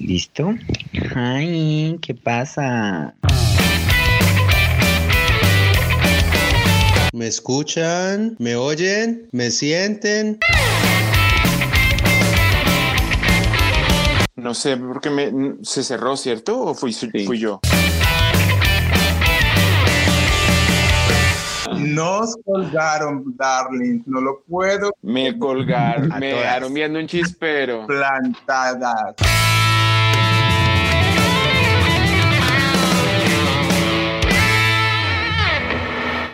¿Listo? Ay, ¿qué pasa? ¿Me escuchan? ¿Me oyen? ¿Me sienten? No sé, porque me, se cerró, ¿cierto? ¿O fui, fui yo? Nos colgaron, darling. No lo puedo. Me colgaron, me dejaron viendo un chispero. Plantadas.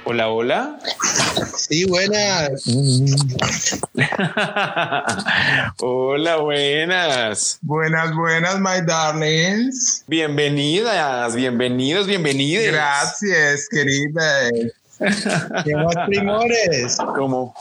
Hola, hola. Sí, buenas. hola, buenas. Buenas, buenas, my darlings. Bienvenidas, bienvenidos, bienvenidas. Gracias, querida. ¿Qué más primores? ¿Cómo?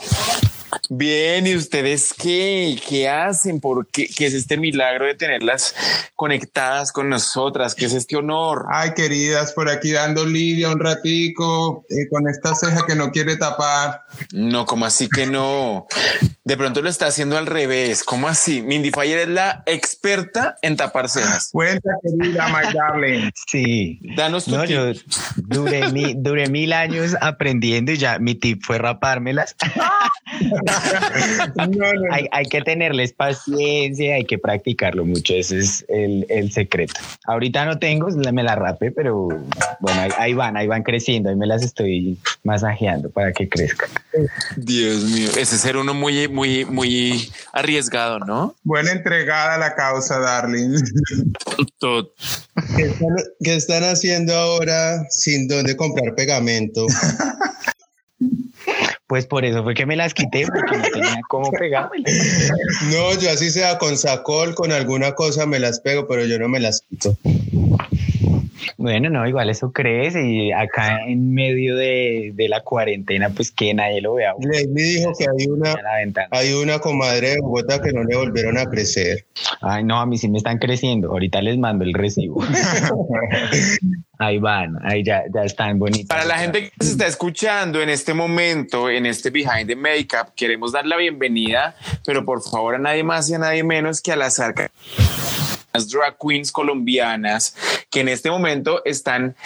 Bien, ¿y ustedes qué? ¿Qué hacen? ¿Por qué? ¿Qué es este milagro de tenerlas conectadas con nosotras? ¿Qué es este honor? Ay, queridas, por aquí dando lidia un ratico eh, con esta ceja que no quiere tapar. No, como así que no? De pronto lo está haciendo al revés. ¿Cómo así? Mindy Fire es la experta en tapar cejas. Cuenta, querida, my darling. Sí. Danos tu No, tip. yo duré, mi- duré mil años aprendiendo y ya mi tip fue rapármelas. No, no, no. hay, hay que tenerles paciencia, hay que practicarlo mucho. Ese es el, el secreto. Ahorita no tengo, me la rapé, pero bueno, ahí, ahí van, ahí van creciendo. Ahí me las estoy masajeando para que crezcan. Dios mío, ese ser uno muy, muy, muy arriesgado, ¿no? Buena entregada a la causa, darling. ¿Qué están, qué están haciendo ahora sin dónde comprar pegamento? Pues por eso fue que me las quité, porque no tenía cómo pegármelas. No, yo así sea con sacol, con alguna cosa me las pego, pero yo no me las quito. Bueno, no, igual eso crece y acá en medio de, de la cuarentena, pues que nadie lo vea. Lady dijo que hay una, hay una comadre de Bogotá que no le volvieron a crecer. Ay, no, a mí sí me están creciendo. Ahorita les mando el recibo. ahí van, ahí ya, ya están bonitos. Para la gente que se está escuchando en este momento, en este Behind the Makeup, queremos dar la bienvenida, pero por favor a nadie más y a nadie menos que a las arcas drag queens colombianas que en este momento están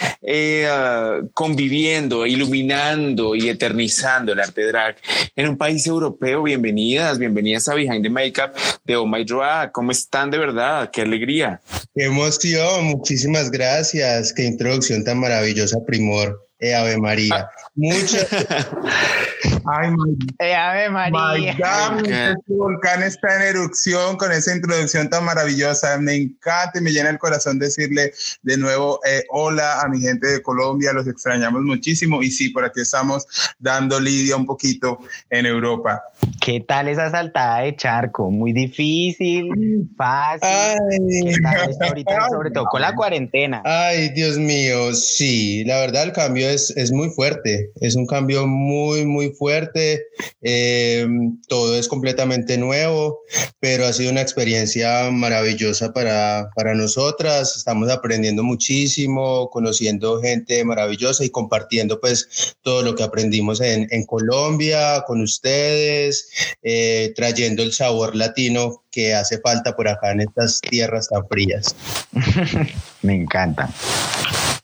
ah, conviviendo, iluminando y eternizando el arte drag en un país europeo. Bienvenidas, bienvenidas a Behind the Makeup de Oh My Drag. ¿Cómo están de verdad? Qué alegría. Qué emoción, muchísimas gracias. Qué introducción tan maravillosa, primor. Eh, Ave María. Muchas Ay, my Eh, Ave My María. God, Ok. este volcán está en erupción con esa introducción tan maravillosa. Me encanta y me llena el corazón decirle de nuevo eh, hola a mi gente de Colombia. Los extrañamos muchísimo. Y sí, por aquí estamos dando lidia un poquito en Europa. ¿Qué tal esa saltada de charco? Muy difícil, fácil. Ay. ¿Qué tal ahorita, sobre todo con la cuarentena? Ay, Dios mío, sí, la verdad el cambio es, es muy fuerte, es un cambio muy, muy fuerte, eh, todo es completamente nuevo, pero ha sido una experiencia maravillosa para, para nosotras, estamos aprendiendo muchísimo, conociendo gente maravillosa y compartiendo pues todo lo que aprendimos en, en Colombia con ustedes, eh, trayendo el sabor latino que hace falta por acá en estas tierras tan frías. Me encanta.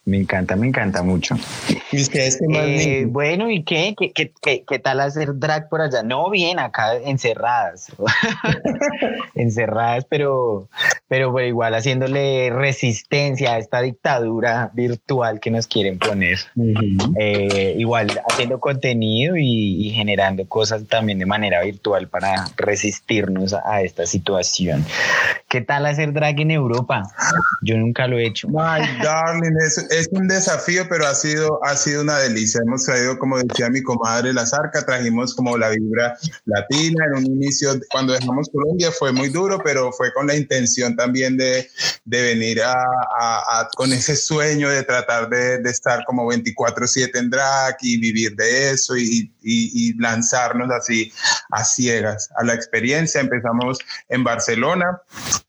Me encanta, me encanta mucho. ¿Y ustedes qué más? Eh, bueno, ¿y qué? ¿Qué, qué, qué, qué tal hacer drag por allá? No, bien, acá encerradas. encerradas, pero, pero bueno, igual haciéndole resistencia a esta dictadura virtual que nos quieren poner. Eh, igual haciendo contenido y, y generando cosas también de manera virtual para resistirnos a, a esta situación. ¿Qué tal hacer drag en Europa? Yo nunca lo he hecho. My darling, es, es un desafío, pero ha sido, ha sido una delicia. Hemos traído, como decía mi comadre La Zarca, trajimos como la vibra latina. En un inicio, cuando dejamos Colombia, fue muy duro, pero fue con la intención también de, de venir a, a- a- con ese sueño de tratar de, de estar como 24/7 en drag y vivir de eso y, y- y lanzarnos así a ciegas a la experiencia. Empezamos en Barcelona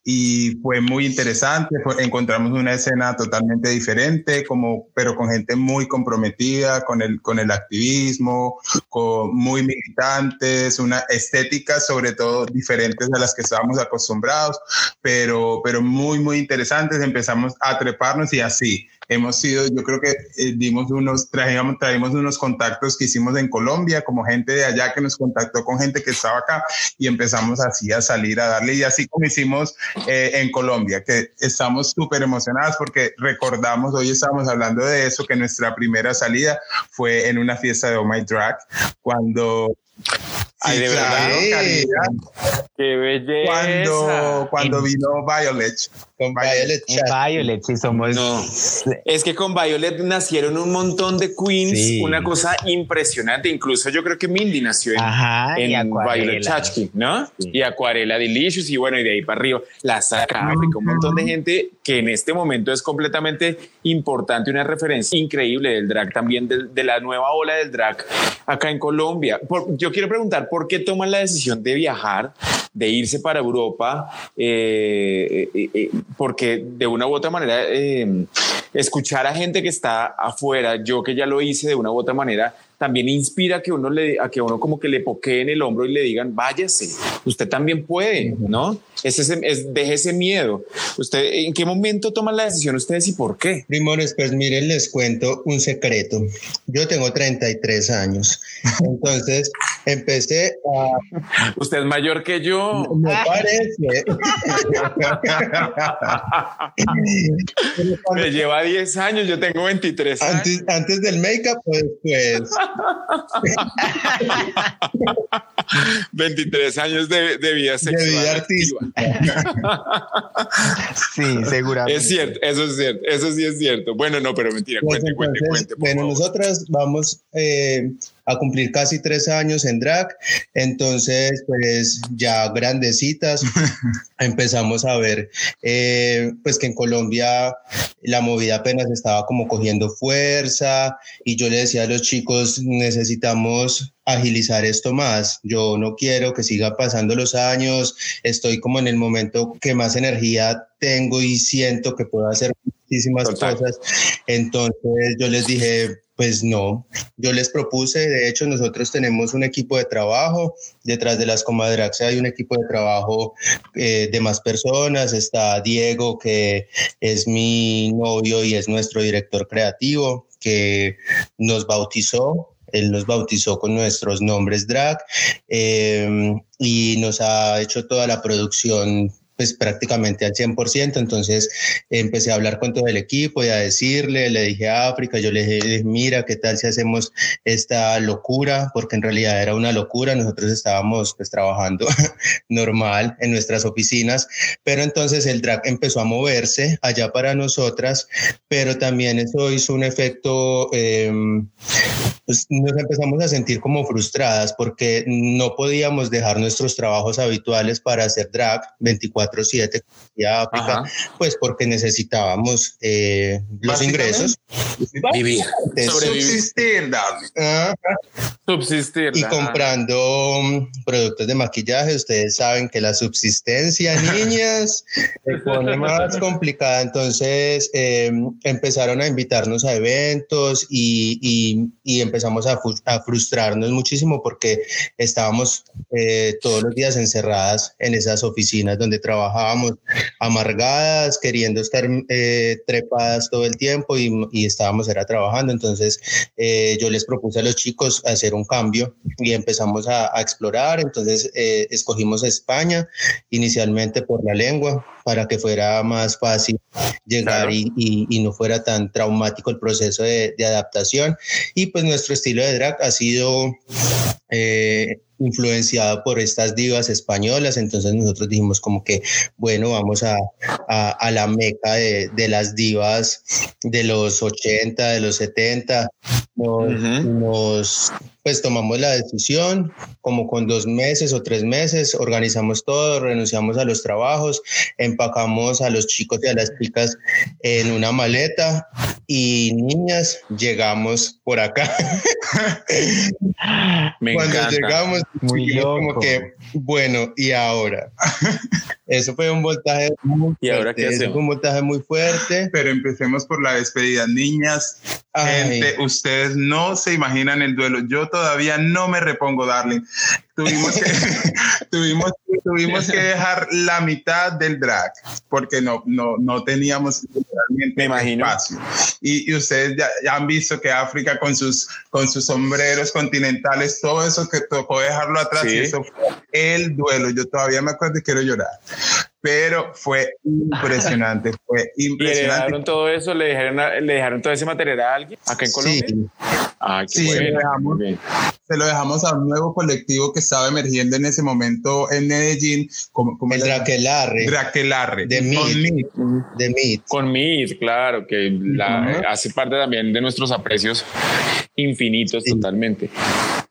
y fue muy interesante. Fue- encontramos una escena totalmente diferente, como, pero con gente muy comprometida con el, con el activismo, con, muy militantes, una estética sobre todo diferentes a las que estábamos acostumbrados, pero, pero muy, muy interesantes. Empezamos a treparnos y así hemos sido, yo creo que eh, dimos unos, trajimos, traímos unos contactos que hicimos en Colombia, como gente de allá que nos contactó con gente que estaba acá y empezamos así a salir a darle y así como hicimos eh, en Colombia, que estamos súper emocionadas porque recordamos, hoy estamos hablando de eso, que nuestra primera salida fue en una fiesta de Oh My Drag, cuando... Ay, ¿de verdad? Caridad, ¡Qué belleza! cuando, cuando En- vino Violet. Con Violet En Chat. Violet, sí somos. No. Es que con Violet nacieron un montón de queens, Sí. una cosa impresionante. Incluso yo creo que Mindy nació en, Ajá, en Acuarela. Violet Chachki, ¿no? Sí. Y Acuarela Delicious, y bueno, y de ahí para arriba, la saca África, un montón de gente que en este momento es completamente importante, una referencia increíble del drag, también de, de la nueva ola del drag acá en Colombia. Por- yo quiero preguntar, ¿por qué toman la decisión de viajar, de irse para Europa? Eh, eh, eh, porque de una u otra manera, escuchar a gente que está afuera, yo que ya lo hice de una u otra manera, también inspira que uno le, a que uno como que le poqueen el hombro y le digan, váyase, usted también puede, ¿no? Es ese, es, deje ese miedo. ¿Usted en qué momento toman la decisión ustedes y por qué? Primores, pues miren, les cuento un secreto. Yo tengo 33 años. Entonces, empecé a... Usted es mayor que yo. Me parece. Me lleva 10 años, yo tengo 23 años. antes, antes del make-up o después. 23 años de, de vida De sexual. vida artística. Sí, seguramente. Es cierto, eso es cierto, eso sí es cierto. Bueno, no, pero mentira, Pues cuente, cuente, cuente. bueno, nosotras vamos eh, a cumplir casi tres años en drag, entonces pues ya grandecitas empezamos a ver eh, pues que en Colombia la movida apenas estaba como cogiendo fuerza y yo le decía a los chicos necesitamos agilizar esto más. Yo no quiero que siga pasando los años, estoy como en el momento que más energía tengo y siento que puedo hacer muchísimas Total. cosas. Entonces yo les dije, pues no, yo les propuse, de hecho nosotros tenemos un equipo de trabajo, detrás de las comadrax hay un equipo de trabajo eh, de más personas, está Diego que es mi novio y es nuestro director creativo que nos bautizó él nos bautizó con nuestros nombres drag eh, y nos ha hecho toda la producción pues prácticamente al 100%, entonces empecé a hablar con todo el equipo y a decirle, le dije a África, yo le dije, mira, ¿qué tal si hacemos esta locura? Porque en realidad era una locura, nosotros estábamos pues trabajando normal en nuestras oficinas, pero entonces el drag empezó a moverse allá para nosotras, pero también eso hizo un efecto... Eh, pues nos empezamos a sentir como frustradas porque no podíamos dejar nuestros trabajos habituales para hacer drag 24/7 y África, Ajá. pues porque necesitábamos eh, los ingresos. Vivir, sobrevivir, Subsistir, y ajá. comprando mm, productos de maquillaje. Ustedes saben que la subsistencia, niñas, se pone más complicada. Entonces eh, empezaron a invitarnos a eventos y, y- y empezamos a, a frustrarnos muchísimo porque estábamos eh, todos los días encerradas en esas oficinas donde trabajamos trabajábamos amargadas, queriendo estar eh, trepadas todo el tiempo y, estábamos era trabajando. Entonces eh, yo les propuse a los chicos hacer un cambio y empezamos a, explorar. Entonces eh, escogimos España inicialmente por la lengua para que fuera más fácil llegar y, no fuera tan traumático el proceso de, de adaptación. Y pues nuestro estilo de drag ha sido eh, influenciado por estas divas españolas, entonces nosotros dijimos como que, bueno, vamos a, a, la meca de, de, las divas de los 80, de los 70, nos, pues tomamos la decisión, como con dos meses o tres meses, organizamos todo, renunciamos a los trabajos, empacamos a los chicos y a las chicas en una maleta y niñas, llegamos por acá. Cuando llegamos, muy como que, bueno, y ahora. Eso fue un voltaje muy ¿Y ahora qué fue un voltaje muy fuerte. Pero empecemos por la despedida. Niñas, gente, ustedes no se imaginan el duelo. Yo todavía no me repongo, darling. Tuvimos que, tuvimos, tuvimos que dejar la mitad del drag porque no, no, no teníamos me imagino. espacio. Y, y ustedes ya, ya, han visto que África con sus, con sus sombreros continentales, todo eso que tocó dejarlo atrás, y eso fue el duelo. Yo todavía me acuerdo y quiero llorar pero fue impresionante, fue impresionante. ¿Le dejaron todo eso? ¿Le dejaron, ¿Le dejaron todo ese material a alguien acá en Colombia? Sí, ah, qué sí se, lo dejamos, se, lo dejamos, a un nuevo colectivo que estaba emergiendo en ese momento en Medellín. Como, como el Draquelarre. Draquelarre. De Meet. De Meet. Con Meet, claro, que la, hace parte también de nuestros aprecios infinitos totalmente.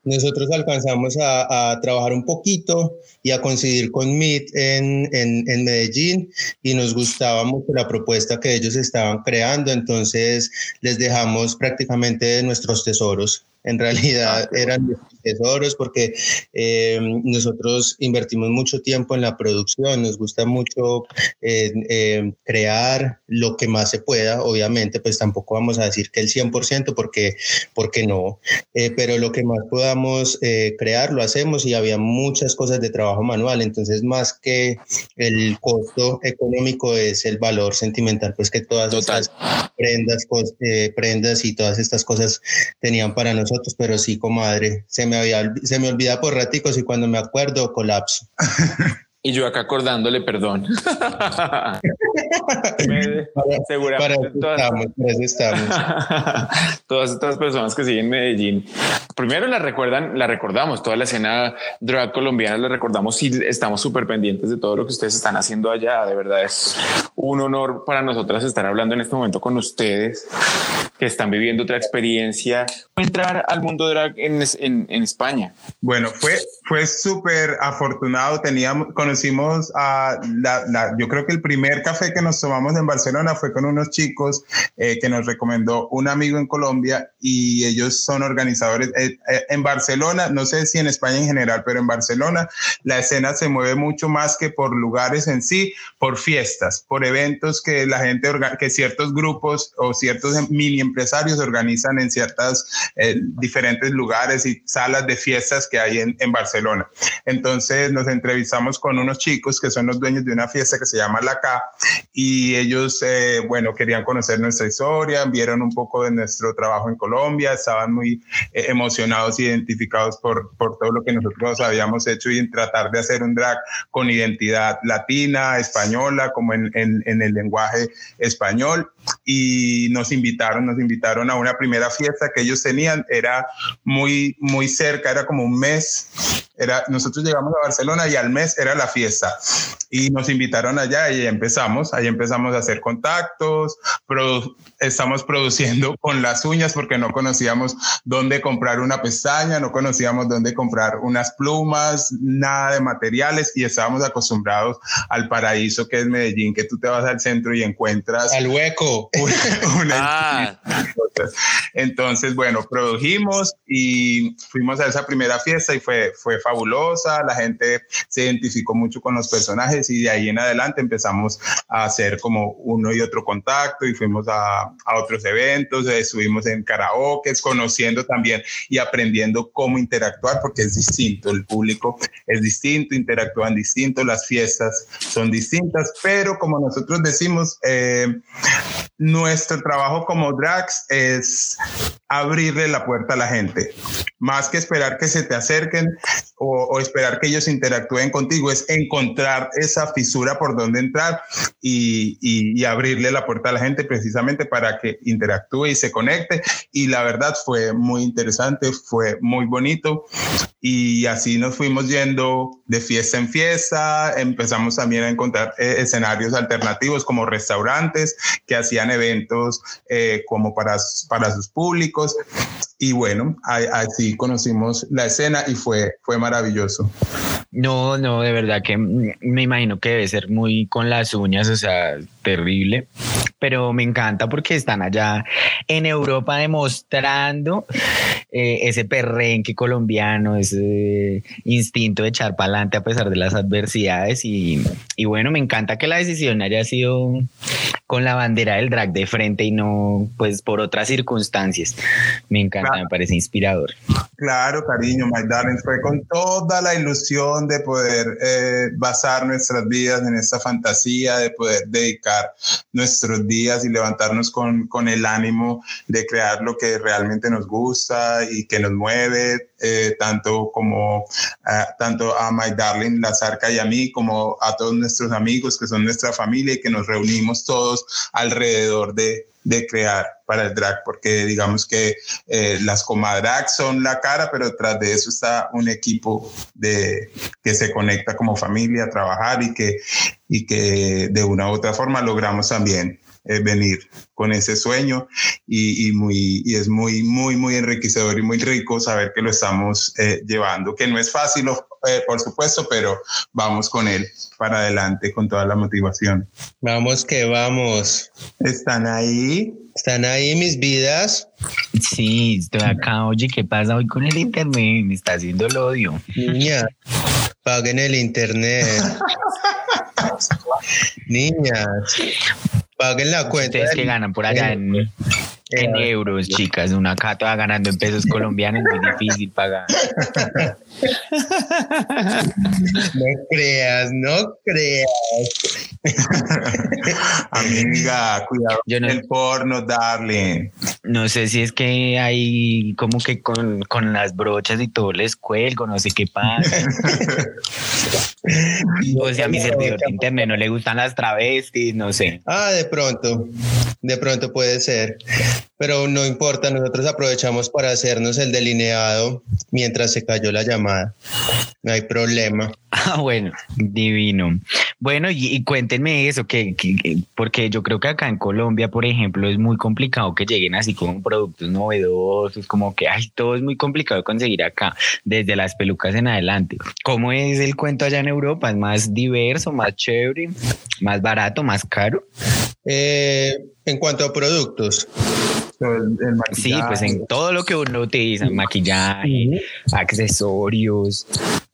Nosotros alcanzamos a, trabajar un poquito y a coincidir con Meet en, en, en, Medellín y nos gustaba mucho la propuesta que ellos estaban creando, entonces les dejamos prácticamente nuestros tesoros. En realidad ah, eran tesoros porque eh, nosotros invertimos mucho tiempo en la producción, nos gusta mucho eh, crear lo que más se pueda, obviamente, pues tampoco vamos a decir que el 100% porque, porque no, eh, pero lo que más podamos crear lo hacemos y había muchas cosas de trabajo manual, entonces más que el costo económico es el valor sentimental, pues que todas estas prendas, prendas y todas estas cosas tenían para nosotros, pero sí, comadre, se me se me olvida por raticos y cuando me acuerdo colapso. Y yo acá acordándole perdón. Seguramente todas, estas personas que siguen Medellín, primero la recuerdan, la recordamos, toda la escena drag colombiana la recordamos y estamos súper pendientes de todo lo que ustedes están haciendo allá. De verdad es un honor para nosotras estar hablando en este momento con ustedes que están viviendo otra experiencia. Entrar al mundo drag en, en, en España. Bueno, fue, fue súper afortunado. Teníamos, conocimos a la, yo creo que el primer café que nos tomamos en Barcelona fue con unos chicos eh, que nos recomendó un amigo en Colombia y ellos son organizadores eh, eh, en Barcelona, no sé si en España en general, pero en Barcelona la escena se mueve mucho más que por lugares en sí, por fiestas, por eventos que la gente, que ciertos grupos o ciertos mini empresarios organizan en ciertas diferentes lugares y salas de fiestas que hay en, Barcelona. Entonces nos entrevistamos con unos chicos que son los dueños de una fiesta que se llama La K y ellos, eh, bueno, querían conocer nuestra historia, vieron un poco de nuestro trabajo en Colombia, estaban muy eh, emocionados, identificados por, por todo lo que nosotros habíamos hecho y en tratar de hacer un drag con identidad latina, española, como en, en el lenguaje español y nos invitaron, nos invitaron a una primera fiesta que ellos tenían, era muy, muy cerca, era como un mes, era, nosotros llegamos a Barcelona y al mes era la fiesta. Y nos invitaron allá y empezamos, ahí empezamos a hacer contactos, estamos produciendo con las uñas porque no conocíamos dónde comprar una pestaña, no conocíamos dónde comprar unas plumas, nada de materiales y estábamos acostumbrados al paraíso que es Medellín, que tú te vas al centro y encuentras... Al hueco. Ah. Entonces, bueno, produjimos y fuimos a esa primera fiesta y fue, fue fabulosa, la gente se identificó mucho con los personajes y de ahí en adelante empezamos a hacer como uno y otro contacto y fuimos a, a otros eventos, estuvimos en karaoke, conociendo también y aprendiendo cómo interactuar porque es distinto, el público es distinto, interactúan distinto, las fiestas son distintas, pero como nosotros decimos, eh, nuestro trabajo como drags es abrirle la puerta a la gente, más que esperar que se te acerquen o, esperar que ellos interactúen contigo, es encontrar esa fisura por donde entrar y, y, abrirle la puerta a la gente precisamente para que interactúe y se conecte. Y la verdad fue muy interesante, fue muy bonito. Y así nos fuimos yendo de fiesta en fiesta, empezamos también a encontrar eh, escenarios alternativos como restaurantes que hacían eventos eh, como para, para sus públicos y bueno, así conocimos la escena y fue, fue maravilloso. No, no, de verdad que me imagino que debe ser muy con las uñas, o sea, terrible, pero me encanta porque están allá en Europa demostrando eh, ese perrenque colombiano, ese instinto de echar para adelante a pesar de las adversidades y, y bueno, me encanta que la decisión haya sido con la bandera del drag de frente y no pues por otras circunstancias. Me encanta, me parece inspirador. Claro, cariño, my darling, fue con toda la ilusión de poder eh, basar nuestras vidas en esta fantasía, de poder dedicar nuestros días y levantarnos con, con el ánimo de crear lo que realmente nos gusta y que nos mueve, eh, tanto como tanto a My Darling, la Zarca y a mí, como a todos nuestros amigos que son nuestra familia y que nos reunimos todos alrededor de, de crear para el drag, porque digamos que eh, las comadrags son la cara, pero tras de eso está un equipo de, que se conecta como familia a trabajar y que, y que de una u otra forma logramos también eh, venir con ese sueño. Y, muy, y es muy, muy, muy enriquecedor y muy rico saber que lo estamos eh, llevando, que no es fácil, eh, por supuesto, pero vamos con él para adelante con toda la motivación. Vamos que vamos. ¿Están ahí? ¿Están ahí mis vidas? Sí, estoy acá. Oye, ¿qué pasa hoy con el internet? Me está haciendo el odio. Niña, paguen el internet. Niñas, Paguen la cuenta. Ustedes que ganan por allá en, en euros, chicas. Una acá toda ganando en pesos colombianos, muy difícil pagar. No creas, no creas. Amiga, cuidado yo no, el porno, darling. No sé si es que hay como que con, con las brochas y todo les cuelgo, no sé qué pasa. o sea, a mi servidor de internet no le gustan las travestis, no sé. Ah, de pronto, de pronto puede ser. Pero no importa, nosotros aprovechamos para hacernos el delineado mientras se cayó la llamada. No hay problema. Ah, bueno, divino. Bueno, y, cuéntenme eso, que, porque yo creo que acá en Colombia, por ejemplo, es muy complicado que lleguen así como productos novedosos, como que ay, todo es muy complicado de conseguir acá, desde las pelucas en adelante. ¿Cómo es el cuento allá en Europa? ¿Es más diverso, más chévere, más barato, más caro? Eh, en cuanto a productos. Sí, pues en todo lo que uno utiliza, maquillaje, accesorios.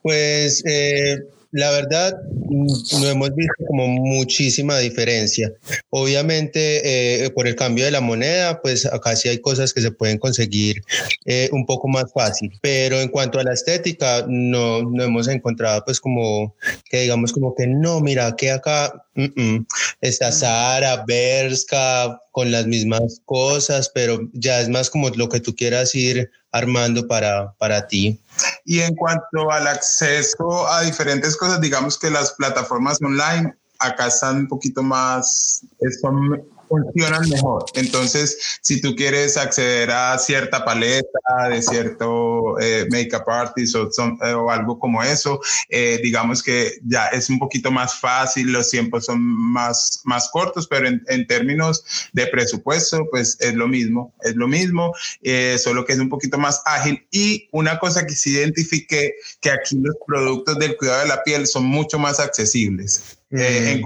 Pues eh, la verdad, mm, no hemos visto como muchísima diferencia. Obviamente, eh, por el cambio de la moneda, pues acá sí hay cosas que se pueden conseguir eh, un poco más fácil. Pero en cuanto a la estética, no, no hemos encontrado pues como que digamos como que no, mira, que acá está Sara, Berska, con las mismas cosas, pero ya es más como lo que tú quieras ir armando para, para ti. Y en cuanto al acceso a diferentes cosas, digamos que las plataformas online acá están un poquito más, son funcionan mejor. Entonces, si tú quieres acceder a cierta paleta de cierto eh, makeup artist o, eh, o, algo como eso, eh, digamos que ya es un poquito más fácil, los tiempos son más, más cortos, pero en, en términos de presupuesto, pues es lo mismo, es lo mismo, solo que es un poquito más ágil. Y una cosa que sí identifiqué, que aquí los productos del cuidado de la piel son mucho más accesibles. Mm. en,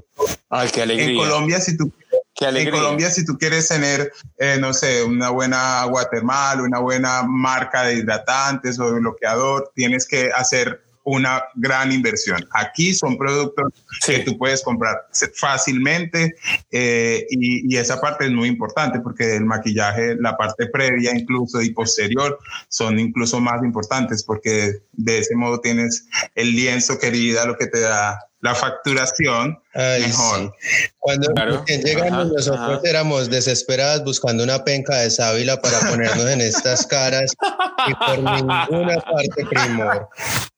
Ay, qué alegría. en Colombia, si tú en Colombia, si tú quieres tener, eh, no sé, una buena agua termal, una buena marca de hidratantes o de bloqueador, tienes que hacer una gran inversión. Aquí son productos que tú puedes comprar fácilmente eh, y, esa parte es muy importante porque el maquillaje, la parte previa incluso y posterior son incluso más importantes porque de ese modo tienes el lienzo querida, lo que te da la facturación mejor. Cuando llegamos nosotros éramos desesperadas buscando una penca de sábila para ponernos en estas caras y por ninguna parte primor.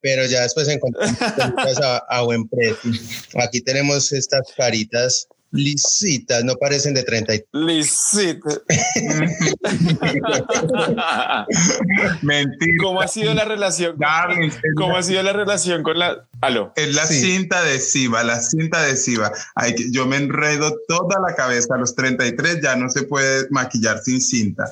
Pero ya después encontramos a, a buen precio. Aquí tenemos estas caritas lisitas, no parecen de 30. Lisitas. Mentira. ¿Cómo ha sido la relación? ¿Cómo ha sido la relación con la... Aló. Es la cinta adhesiva, la cinta adhesiva. Hay que, yo me enredo toda la cabeza. A los 33 ya no se puede maquillar sin cinta.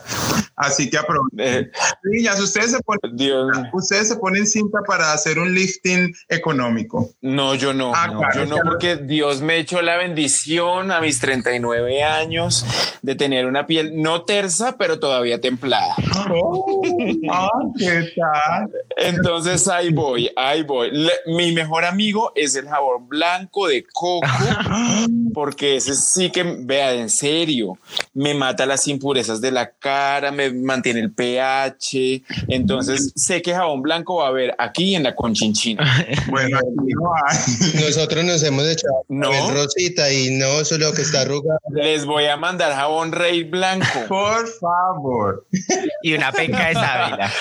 Así que aprovechen. Eh, Niñas, ustedes se, ponen, ustedes se ponen cinta para hacer un lifting económico. No, yo no. Ah, yo no, porque Dios me echó la bendición a mis 39 años de tener una piel no tersa, pero todavía templada. Oh, ah, ¿qué tal? Entonces ahí voy, ahí voy. mi mejor amigo es el jabón blanco de coco, porque ese sí que, vea, en serio, me mata las impurezas de la cara, me mantiene el pH. Entonces sé que jabón blanco va a haber aquí en la conchinchina. Bueno, aquí no hay. Nosotros nos hemos echado ¿No? rosita y no solo que está arrugado. Les voy a mandar jabón rey blanco. Por favor. Y una penca de sábila.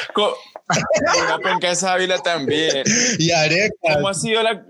una penca de sábila también. Y arepa. ¿Cómo ha sido la...?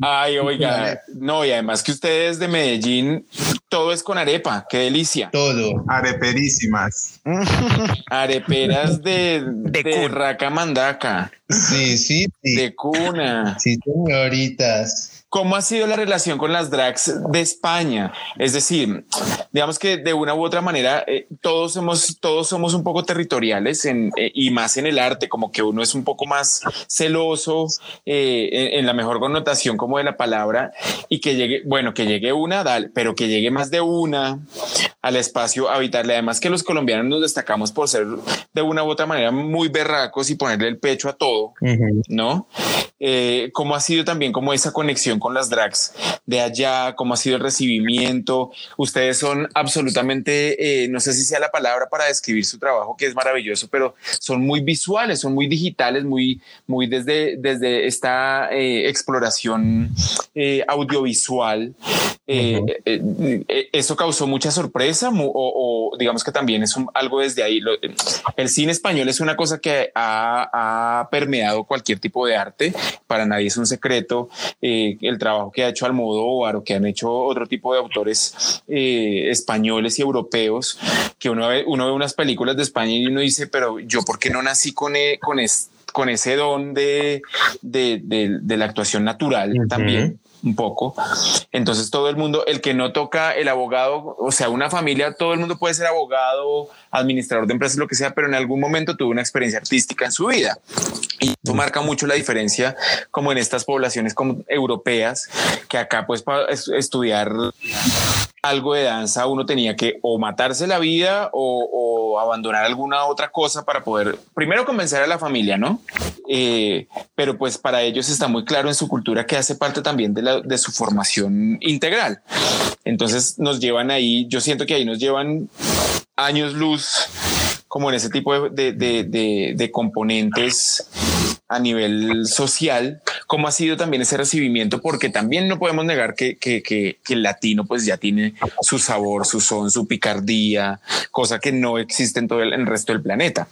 Ay, oiga. No, y además que ustedes de Medellín, todo es con arepa. Qué delicia. Todo. Areperísimas. Areperas de, de, de raca mandaca. Sí, sí, sí. De cuna. Sí, señoritas. ¿Cómo ha sido la relación con las drags de España? Es decir, digamos que de una u otra manera eh, todos somos todos somos un poco territoriales en, eh, y más en el arte, como que uno es un poco más celoso eh, en, la mejor connotación como de la palabra y que llegue, bueno, que llegue una, dale, pero que llegue más de una al espacio habitarle. Además que los colombianos nos destacamos por ser de una u otra manera muy berracos y ponerle el pecho a todo, ¿no? ¿Cómo ha sido también como esa conexión con las drags de allá? ¿Cómo ha sido el recibimiento? Ustedes son absolutamente, eh, no sé si sea la palabra para describir su trabajo, que es maravilloso, pero son muy visuales, son muy digitales, muy, muy desde, desde esta eh, exploración eh, audiovisual. Eso causó mucha sorpresa o, digamos que también es algo desde ahí. el cine español es una cosa que ha, ha, permeado cualquier tipo de arte. Para nadie es un secreto. el el trabajo que ha hecho Almodóvar o que han hecho otro tipo de autores eh, españoles y europeos, que uno ve, uno ve unas películas de España y uno dice, pero yo por qué no nací con, e, con ese don de, de, de, la actuación natural también un poco. Entonces todo el mundo, el que no toca el abogado, o sea, una familia, todo el mundo puede ser abogado, administrador de empresas, lo que sea, pero en algún momento tuvo una experiencia artística en su vida. Y eso marca mucho la diferencia como en estas poblaciones como europeas, que acá pues para estudiar algo de danza uno tenía que o matarse la vida o, abandonar alguna otra cosa para poder primero convencer a la familia, ¿no? Eh, pero pues para ellos está muy claro en su cultura que hace parte también de, la, de su formación integral. Entonces nos llevan ahí, yo siento que ahí nos llevan años luz como en ese tipo de, de, de componentes a nivel social, cómo ha sido también ese recibimiento, porque también no podemos negar que, que, que, el latino pues ya tiene su sabor, su son, su picardía, cosa que no existe en todo el, resto del planeta.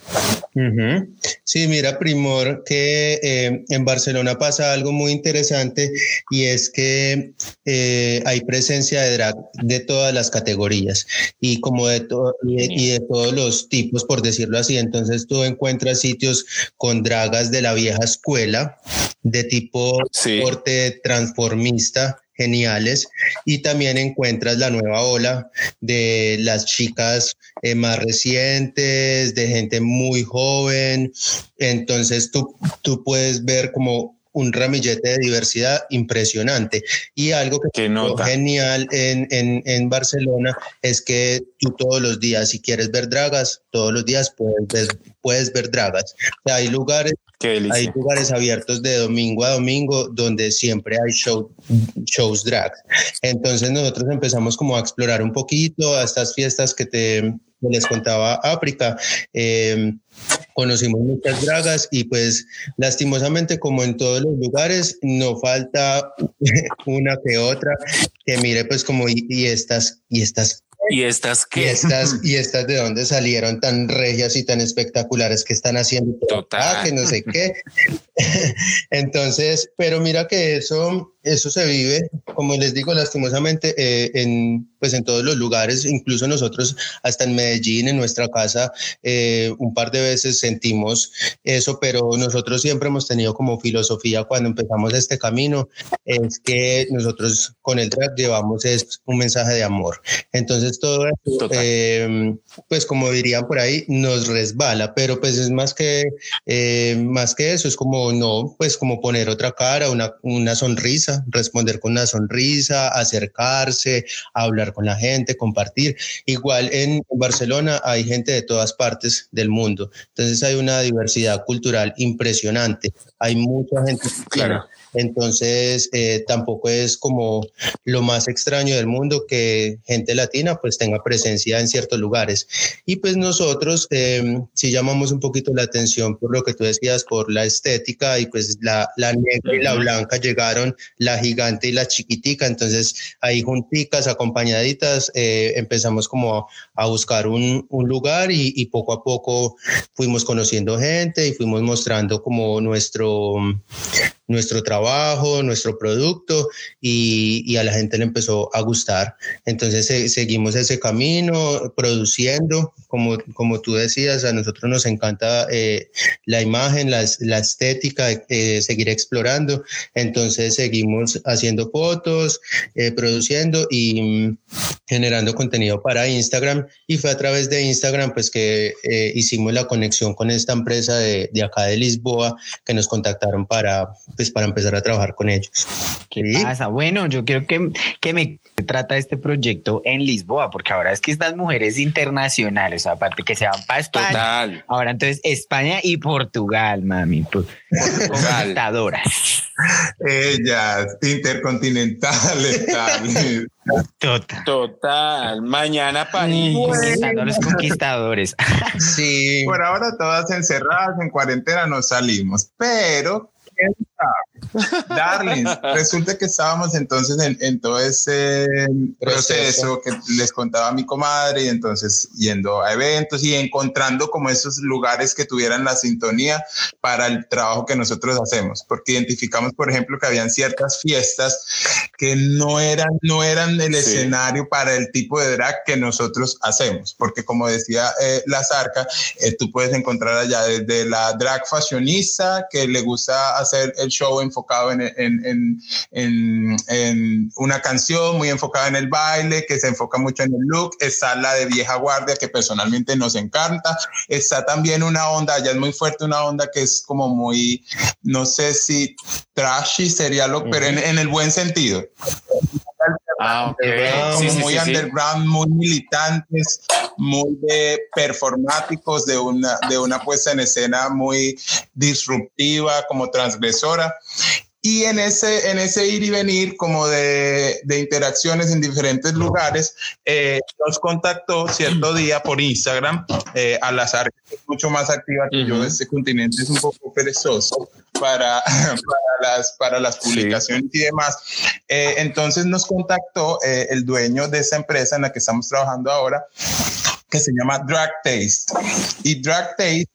Sí, mira, Primor, que eh, en Barcelona pasa algo muy interesante y es que eh, hay presencia de drag de todas las categorías y como de, todo y de todos los tipos, por decirlo así. Entonces tú encuentras sitios con dragas de la vieja escuela de tipo corte transformista geniales y también encuentras la nueva ola de las chicas eh, más recientes, de gente muy joven. Entonces tú, tú puedes ver como un ramillete de diversidad impresionante. Y algo que es genial en, en, en, Barcelona es que tú todos los días, si quieres ver dragas, todos los días puedes ver, puedes ver dragas. hay lugares hay lugares abiertos de domingo a domingo donde siempre hay show, shows drag. Entonces nosotros empezamos como a explorar un poquito a estas fiestas que te les contaba África. Eh, conocimos muchas dragas y pues lastimosamente como en todos los lugares no falta una que otra que mire pues como y, estas y estas ¿Y estas qué? ¿Y estas, y estas de dónde salieron tan regias y tan espectaculares que están haciendo? Total. que no sé qué. Entonces, pero mira que eso, eso se vive, como les digo, lastimosamente, eh, en, pues en todos los lugares, incluso nosotros, hasta en Medellín, en nuestra casa, eh, un par de veces sentimos eso, pero nosotros siempre hemos tenido como filosofía cuando empezamos este camino, es que nosotros con el drag llevamos es un mensaje de amor. Entonces, todo esto, eh, pues como dirían por ahí, nos resbala, pero pues es más que, más que eso, es como no, pues como poner otra cara, una, una sonrisa, responder con una sonrisa, acercarse, hablar con la gente, compartir. Igual en Barcelona hay gente de todas partes del mundo, entonces hay una diversidad cultural impresionante, hay mucha gente. Claro. Entonces, eh, tampoco es como lo más extraño del mundo que gente latina pues tenga presencia en ciertos lugares. Y pues nosotros eh, sí llamamos un poquito la atención por lo que tú decías, por la estética y pues la, la negra y la blanca llegaron, la gigante y la chiquitica. Entonces, ahí junticas, acompañaditas, eh, empezamos como a buscar un, un lugar y, y poco a poco fuimos conociendo gente y fuimos mostrando como nuestro nuestro trabajo, nuestro producto y, a la gente le empezó a gustar. Entonces seguimos ese camino produciendo, como, como tú decías, a nosotros nos encanta eh, la imagen, la, estética, eh, seguir explorando. Entonces seguimos haciendo fotos, eh, produciendo y mm, generando contenido para Instagram y fue a través de Instagram pues que hicimos la conexión con esta empresa de, de acá de Lisboa que nos contactaron para pues para empezar a trabajar con ellos. ¿Qué pasa? Bueno, yo quiero que, que me trata este proyecto en Lisboa, porque ahora es que estas mujeres internacionales, aparte que se van para España, ahora entonces España y Portugal, mami, conquistadoras. Ellas, intercontinentales. Total. Total. Mañana París. Conquistadores, conquistadores. sí. Por ahora todas encerradas en cuarentena no salimos, pero Darling, resulta que estábamos entonces en, todo ese proceso. que les contaba mi comadre y entonces yendo a eventos y encontrando como esos lugares que tuvieran la sintonía para el trabajo que nosotros hacemos, porque identificamos, por ejemplo, que habían ciertas fiestas que no eran, no eran el escenario para el tipo de drag que nosotros hacemos, porque como decía eh, la Zarca, eh, tú puedes encontrar allá desde la drag fashionista que le gusta hacer el show enfocado en, en, en, en, una canción, muy enfocada en el baile, que se enfoca mucho en el look. Está la de vieja guardia, que personalmente nos encanta. Está también una onda, ya es muy fuerte, una onda que es como muy, no sé si trashy sería lo, pero en, el buen sentido. Ah, muy underground, muy militantes, muy performáticos, de una, de una puesta en escena muy disruptiva, como transgresora. Y en ese, en ese ir y venir como de, de interacciones en diferentes lugares, eh, nos contactó cierto día por Instagram, eh, al azar, mucho más activa que yo, este continente es un poco perezoso para, para, las, para las publicaciones y demás. Eh, entonces nos contactó eh, el dueño de esa empresa en la que estamos trabajando ahora que se llama Drag Taste. Y Drag Taste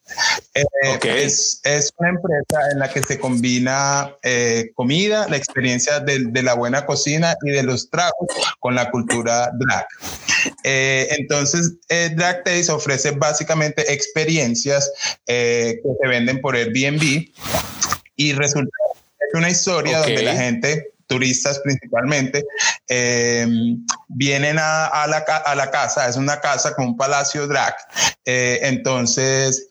eh, es, es, una empresa en la que se combina eh, comida, la experiencia de, de, la buena cocina y de los tragos con la cultura drag. Eh, entonces, Drag Taste ofrece básicamente experiencias que se venden por Airbnb y resulta es una historia donde la gente turistas principalmente, eh, vienen a, la, a, la, casa, es una casa con un palacio drag, eh, entonces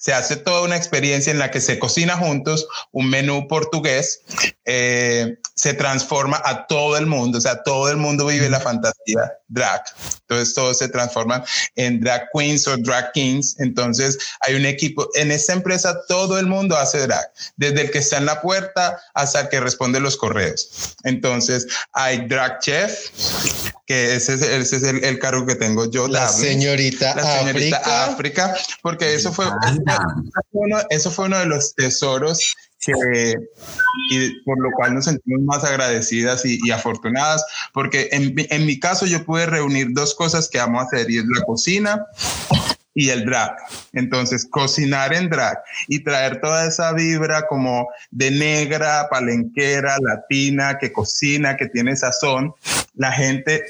se hace toda una experiencia en la que se cocina juntos un menú portugués, eh, se transforma a todo el mundo, o sea, todo el mundo vive la fantasía drag. Entonces todos se transforman en drag queens o drag kings. Entonces hay un equipo, en esta empresa todo el mundo hace drag, desde el que está en la puerta hasta el que responde los correos. Entonces hay drag chef, que ese es, ese es el, cargo que tengo yo. La señorita, la señorita África. porque eso fue, eso fue uno de los tesoros que, y por lo cual nos sentimos más agradecidas y, afortunadas, porque en, en, mi caso yo pude reunir dos cosas que amo hacer y es la cocina y el drag. Entonces, cocinar en drag y traer toda esa vibra como de negra, palenquera, latina, que cocina, que tiene sazón, la gente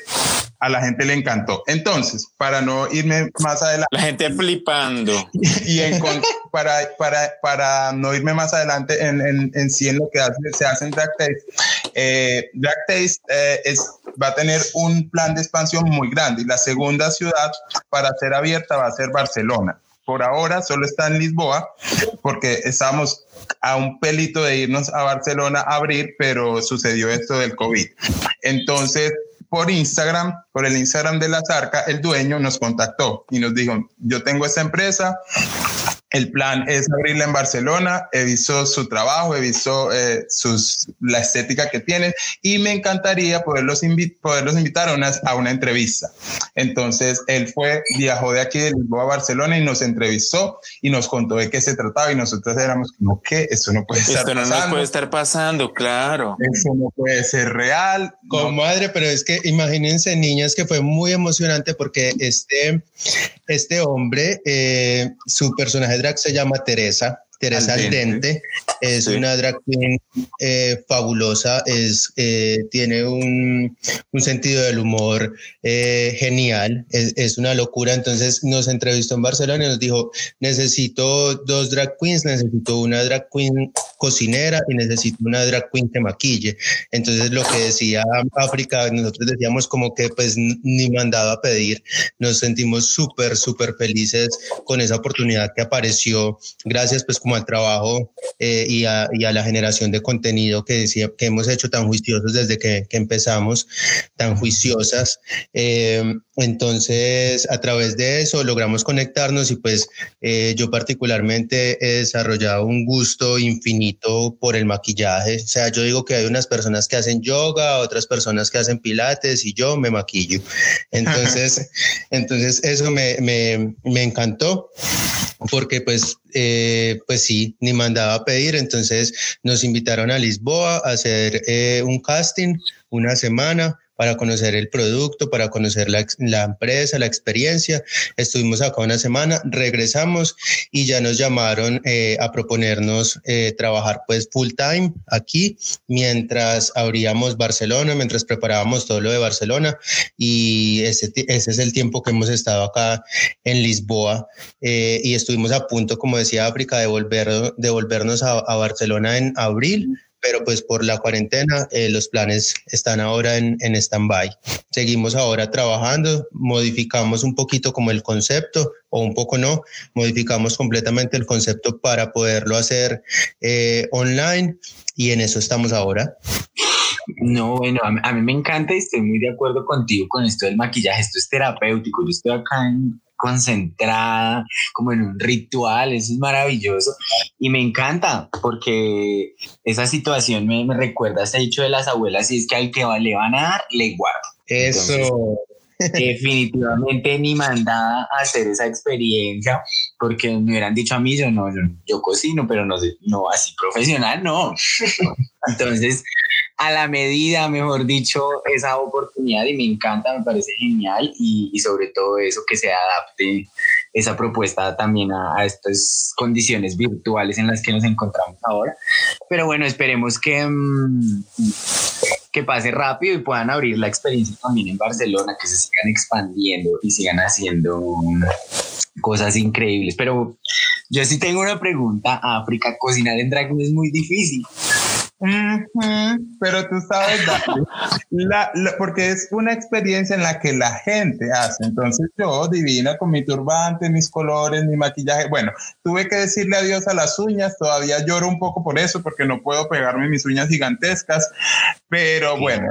a la gente le encantó. Entonces, para no irme más adelante. La gente flipando. Y, para, para, para no irme más adelante en, en, en sí en lo que hace, se hace en Drag Taste, eh, Drag Taste eh, es, va a tener un plan de expansión muy grande y la segunda ciudad para ser abierta va a ser Barcelona. Por ahora solo está en Lisboa porque estamos a un pelito de irnos a Barcelona a abrir, pero sucedió esto del COVID. Entonces, por Instagram, por el Instagram de la Zarca, el dueño nos contactó y nos dijo, yo tengo esta empresa, el plan es abrirla en Barcelona, he visto su trabajo, he visto eh, sus, la estética que tienen y me encantaría poderlos, poderlos invitar a una, a una entrevista. Entonces él fue, viajó de aquí de Lisboa a Barcelona y nos entrevistó y nos contó de qué se trataba y nosotros éramos como que esto no puede estar pasando. Esto no puede estar pasando, claro. Eso no puede ser real. Comadre, pero es que imagínense niñas que fue muy emocionante porque este, este hombre, eh, su personaje drag se llama Teresa. Teresa Aldente, es una drag queen eh, fabulosa, es, eh, tiene un, un, sentido del humor eh, genial, es, es, una locura. Entonces nos entrevistó en Barcelona y nos dijo, necesito dos drag queens, necesito una drag queen cocinera y necesito una drag queen que maquille. Entonces lo que decía África, nosotros decíamos como que pues ni mandado a pedir, nos sentimos súper, súper felices con esa oportunidad que apareció. Gracias pues como al trabajo eh, y, a, la generación de contenido que, decía, que hemos hecho tan juiciosos desde que, que empezamos, tan juiciosas. Eh, entonces, a través de eso logramos conectarnos y pues eh, yo particularmente he desarrollado un gusto infinito por el maquillaje. O sea, yo digo que hay unas personas que hacen yoga, otras personas que hacen pilates y yo me maquillo. Entonces, entonces eso me, me, me encantó porque pues, eh, pues sí, ni mandaba a pedir. Entonces nos invitaron a Lisboa a hacer eh, un casting una semana para conocer el producto, para conocer la, empresa, la experiencia. Estuvimos acá una semana, regresamos y ya nos llamaron eh, a proponernos eh, trabajar pues full time aquí mientras abríamos Barcelona, mientras preparábamos todo lo de Barcelona y ese, es el tiempo que hemos estado acá en Lisboa eh, y estuvimos a punto, como decía África, de, volver, de volvernos a Barcelona en abril pero pues por la cuarentena eh, los planes están ahora en, en stand-by. Seguimos ahora trabajando, modificamos un poquito como el concepto, o un poco no, modificamos completamente el concepto para poderlo hacer eh, online y en eso estamos ahora. No, bueno, a mí, a mí, me encanta y estoy muy de acuerdo contigo con esto del maquillaje, esto es terapéutico, yo estoy acá en concentrada, como en un ritual, eso es maravilloso. Y me encanta porque esa situación me, me recuerda a ese dicho de las abuelas, y es que al que le van a dar, le guardo. Eso. definitivamente ni mandada a hacer esa experiencia porque me hubieran dicho a mí yo no yo, yo cocino pero no no así profesional no entonces a la medida, mejor dicho, esa oportunidad y me encanta, me parece genial y, sobre todo eso que se adapte esa propuesta también a, estas condiciones virtuales en las que nos encontramos ahora. Pero bueno, esperemos que, mm, que pase rápido y puedan abrir la experiencia también en Barcelona, que se sigan expandiendo y sigan haciendo cosas increíbles. Pero yo sí tengo una pregunta, África, cocinar en drag es muy difícil pero tú sabes, la, porque es una experiencia en la que la gente hace. Entonces yo, divina, con mi turbante, mis colores, mi maquillaje, bueno, tuve que decirle adiós a las uñas, todavía lloro un poco por eso, porque no puedo pegarme mis uñas gigantescas, pero bueno,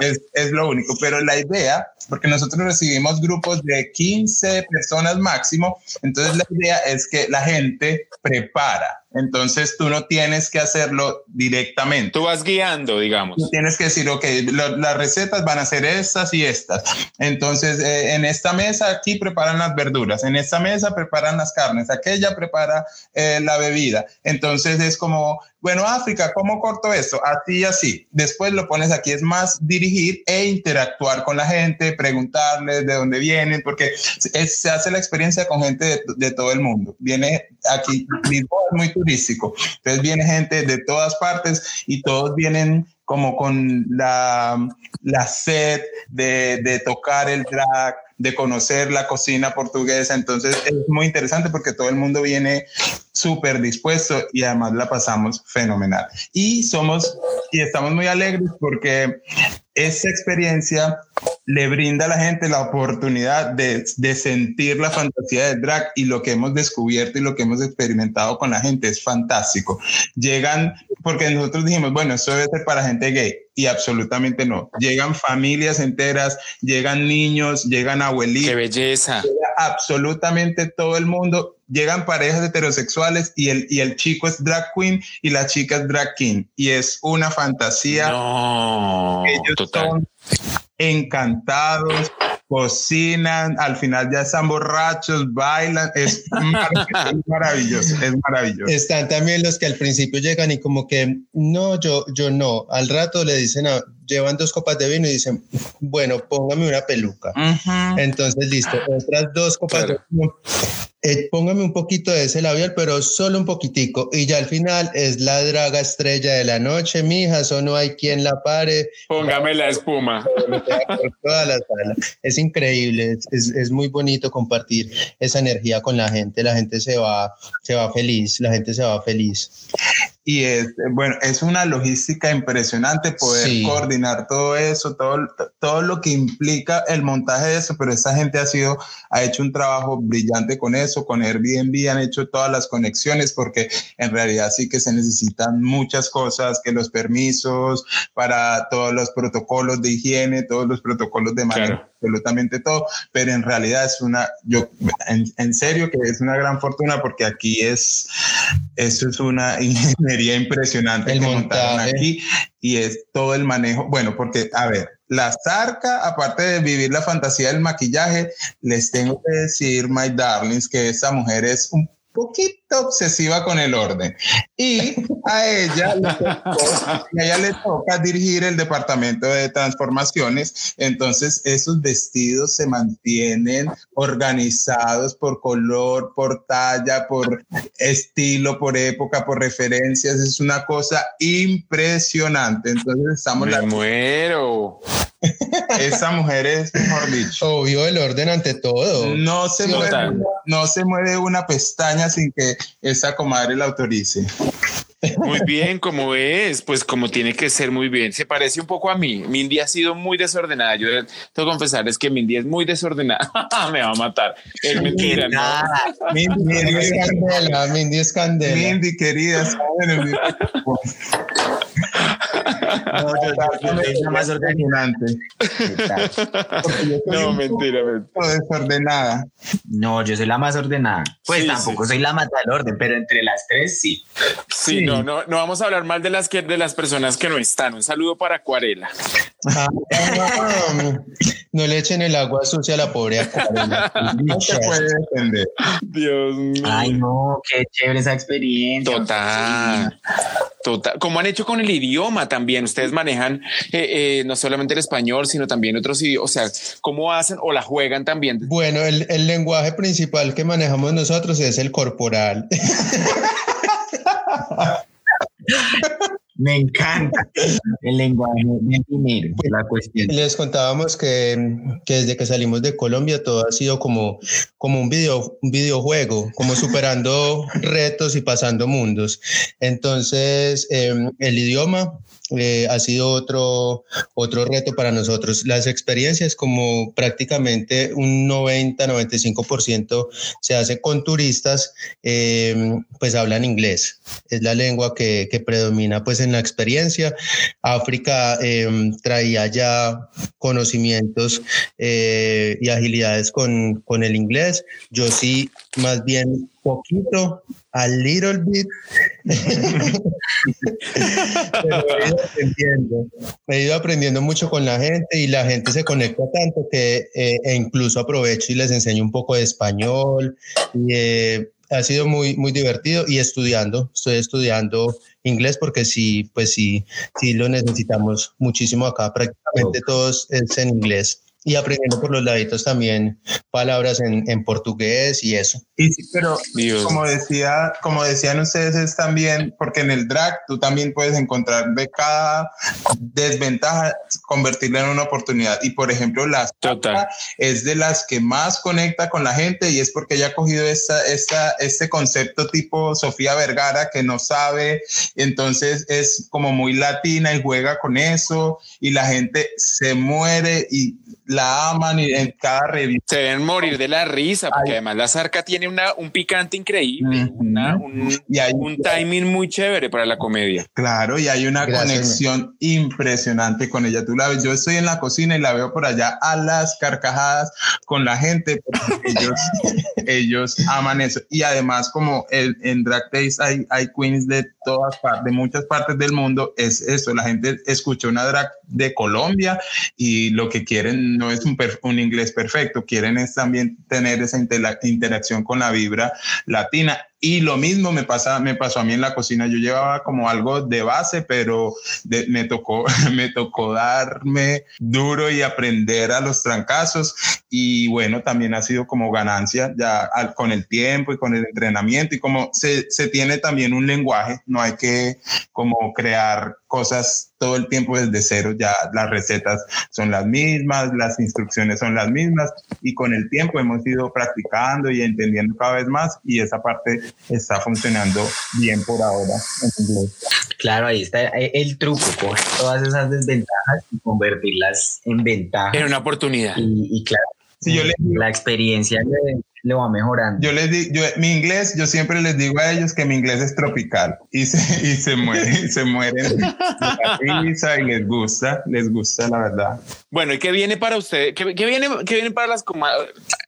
es, es lo único. Pero la idea, porque nosotros recibimos grupos de 15 personas máximo, entonces la idea es que la gente prepara entonces tú no tienes que hacerlo directamente. Tú vas guiando, digamos. Tú tienes que decir, ok, las recetas van a ser estas y estas. Entonces eh, en esta mesa aquí preparan las verduras, en esta mesa preparan las carnes, aquella prepara eh, la bebida. Entonces es como, bueno, África, ¿cómo corto esto? Así y así. Después lo pones aquí, es más dirigir e interactuar con la gente, preguntarles de dónde vienen, porque se hace la experiencia con gente de, de todo el mundo. Viene aquí, Lisboa es muy turístico. Entonces viene gente de todas partes y todos vienen como con la, la sed de, de tocar el drag, de conocer la cocina portuguesa. Entonces es muy interesante porque todo el mundo viene súper dispuesto y además la pasamos fenomenal. Y somos y estamos muy alegres porque esa experiencia le brinda a la gente la oportunidad de, de, sentir la fantasía del drag y lo que hemos descubierto y lo que hemos experimentado con la gente es fantástico. Llegan, porque nosotros dijimos, bueno, esto debe ser para gente gay y absolutamente no. Llegan familias enteras, llegan niños, llegan abuelitos. ¡Qué belleza! Absolutamente todo el mundo. Llegan parejas heterosexuales y el, y el chico es drag queen y la chica es drag king. Y es una fantasía. No, Ellos total. son encantados, cocinan, al final ya están borrachos, bailan, es maravilloso, es maravilloso. Están también los que al principio llegan y como que, no, yo, yo no, al rato le dicen, a, llevan dos copas de vino y dicen, bueno, póngame una peluca. Uh -huh. Entonces, listo, otras dos copas claro. de vino eh, póngame un poquito de ese labial, pero solo un poquitico. Y ya al final es la draga estrella de la noche, mija, eso no hay quien la pare. Póngame la espuma. Toda la sala. Es increíble, es, es, muy bonito compartir esa energía con la gente. La gente se va, se va feliz, la gente se va feliz. Y es, bueno, es una logística impresionante poder sí. coordinar todo eso, todo, todo lo que implica el montaje de eso, pero esa gente ha sido, ha hecho un trabajo brillante con eso, con Airbnb han hecho todas las conexiones, porque en realidad sí que se necesitan muchas cosas, que los permisos para todos los protocolos de higiene, todos los protocolos de manejo. Claro absolutamente todo, pero en realidad es una, yo, en, en, serio que es una gran fortuna porque aquí es, esto es una ingeniería impresionante el que montaron aquí y es todo el manejo, bueno, porque, a ver, la zarca, aparte de vivir la fantasía del maquillaje, les tengo que decir, my darlings, que esa mujer es un poquito obsesiva con el orden. Y a ella, le tocó, a ella le toca dirigir el departamento de transformaciones. Entonces, esos vestidos se mantienen organizados por color, por talla, por estilo, por época, por referencias. Es una cosa impresionante. Entonces, estamos... Me la... muero. Esa mujer es, mejor dicho. Obvio, el orden ante todo. No se, sí, mueve, no se mueve una pestaña sin que esa comadre la autorice. Muy bien, como es, pues como tiene que ser muy bien. Se parece un poco a mí. Mindy ha sido muy desordenada. Yo tengo que confesarles que Mindy es muy desordenada. Me va a matar. Es mentira, ¿no? Mindy, Mindy es candela, Mindy es candela. Mindy, querida, saben. No, yo, yo, yo soy la más organizante. No, mentira, mentira. desordenada. No, yo soy la más ordenada. Pues Sí, tampoco sí. soy la mata del orden, pero entre las tres sí. Sí, no, no, no vamos a hablar mal de las que de las personas que no están. Un saludo para Acuarela. Ah, no, no le echen el agua sucia a la pobre Acuarela. No se puede defender. Dios mío. Ay, no, qué chévere esa experiencia. Total. Total. Como han hecho con el idioma también. Ustedes manejan eh, eh, no solamente el español, sino también otros idiomas. O sea, ¿cómo hacen o la juegan también? Bueno, el, el lenguaje principal que manejamos nosotros es el corporal. Me encanta el lenguaje del dinero, la cuestión. Les contábamos que, que, desde que salimos de Colombia todo ha sido como, como un, video, un videojuego, como superando retos y pasando mundos. Entonces, eh, el idioma eh, ha sido otro, otro reto para nosotros. Las experiencias, como prácticamente un 90-95% se hace con turistas, eh, pues hablan inglés. Es la lengua que, predomina pues en la experiencia. África eh, traía ya conocimientos y agilidades con, con el inglés. Yo sí, más bien poquito, a little bit. Pero he ido, aprendiendo, he ido aprendiendo mucho con la gente y la gente se conecta tanto que eh, e incluso aprovecho y les enseño un poco de español. Y, eh, ha sido muy, muy divertido y estudiando, estoy estudiando inglés porque sí, pues sí, sí lo necesitamos muchísimo acá, prácticamente todos es en inglés y aprendiendo por los laditos también palabras en, en portugués y eso. Y sí, pero como decía, como decían ustedes, es también porque en el drag tú también puedes encontrar de cada desventaja convertirla en una oportunidad. Y por ejemplo, la Total. es de las que más conecta con la gente y es porque ella ha cogido esta, esta, este concepto tipo Sofía Vergara que no sabe, entonces es como muy latina y juega con eso y la gente se muere y la aman y en cada revista. Se deben morir de la risa, porque además la zarca tiene una, un picante increíble, un, y hay, un timing muy chévere para la comedia. Claro, y hay una conexión impresionante con ella. Tú la ves, yo estoy en la cocina y la veo por allá a las carcajadas con la gente, porque ellos, ellos aman eso. Y además, como el, en Drag Days hay, hay queens de todas partes, de muchas partes del mundo, es eso, la gente escucha una drag de Colombia y lo que quieren no es un, un inglés perfecto, quieren es también tener esa interacción con la vibra latina y lo mismo me, pasa, me pasó a mí en la cocina. Yo llevaba como algo de base, pero me, tocó, me tocó darme duro y aprender a los trancazos. Y bueno, también ha sido como ganancia ya con el tiempo y con el entrenamiento. Y como se, se tiene también un lenguaje, no hay que como crear cosas todo el tiempo desde cero, ya las recetas son las mismas, las instrucciones son las mismas y con el tiempo hemos ido practicando y entendiendo cada vez más y esa parte está funcionando bien por ahora Claro, ahí está el truco, coger todas esas desventajas y convertirlas en ventajas. En una oportunidad. Y, claro, si yo la experiencia lo va mejorando. Yo les digo, yo, mi inglés, yo siempre les digo a ellos que mi inglés es tropical y se, y se mueren, se mueren risa y les gusta, les gusta la verdad. Bueno, ¿y qué viene para ustedes? ¿Qué, qué viene, qué viene para las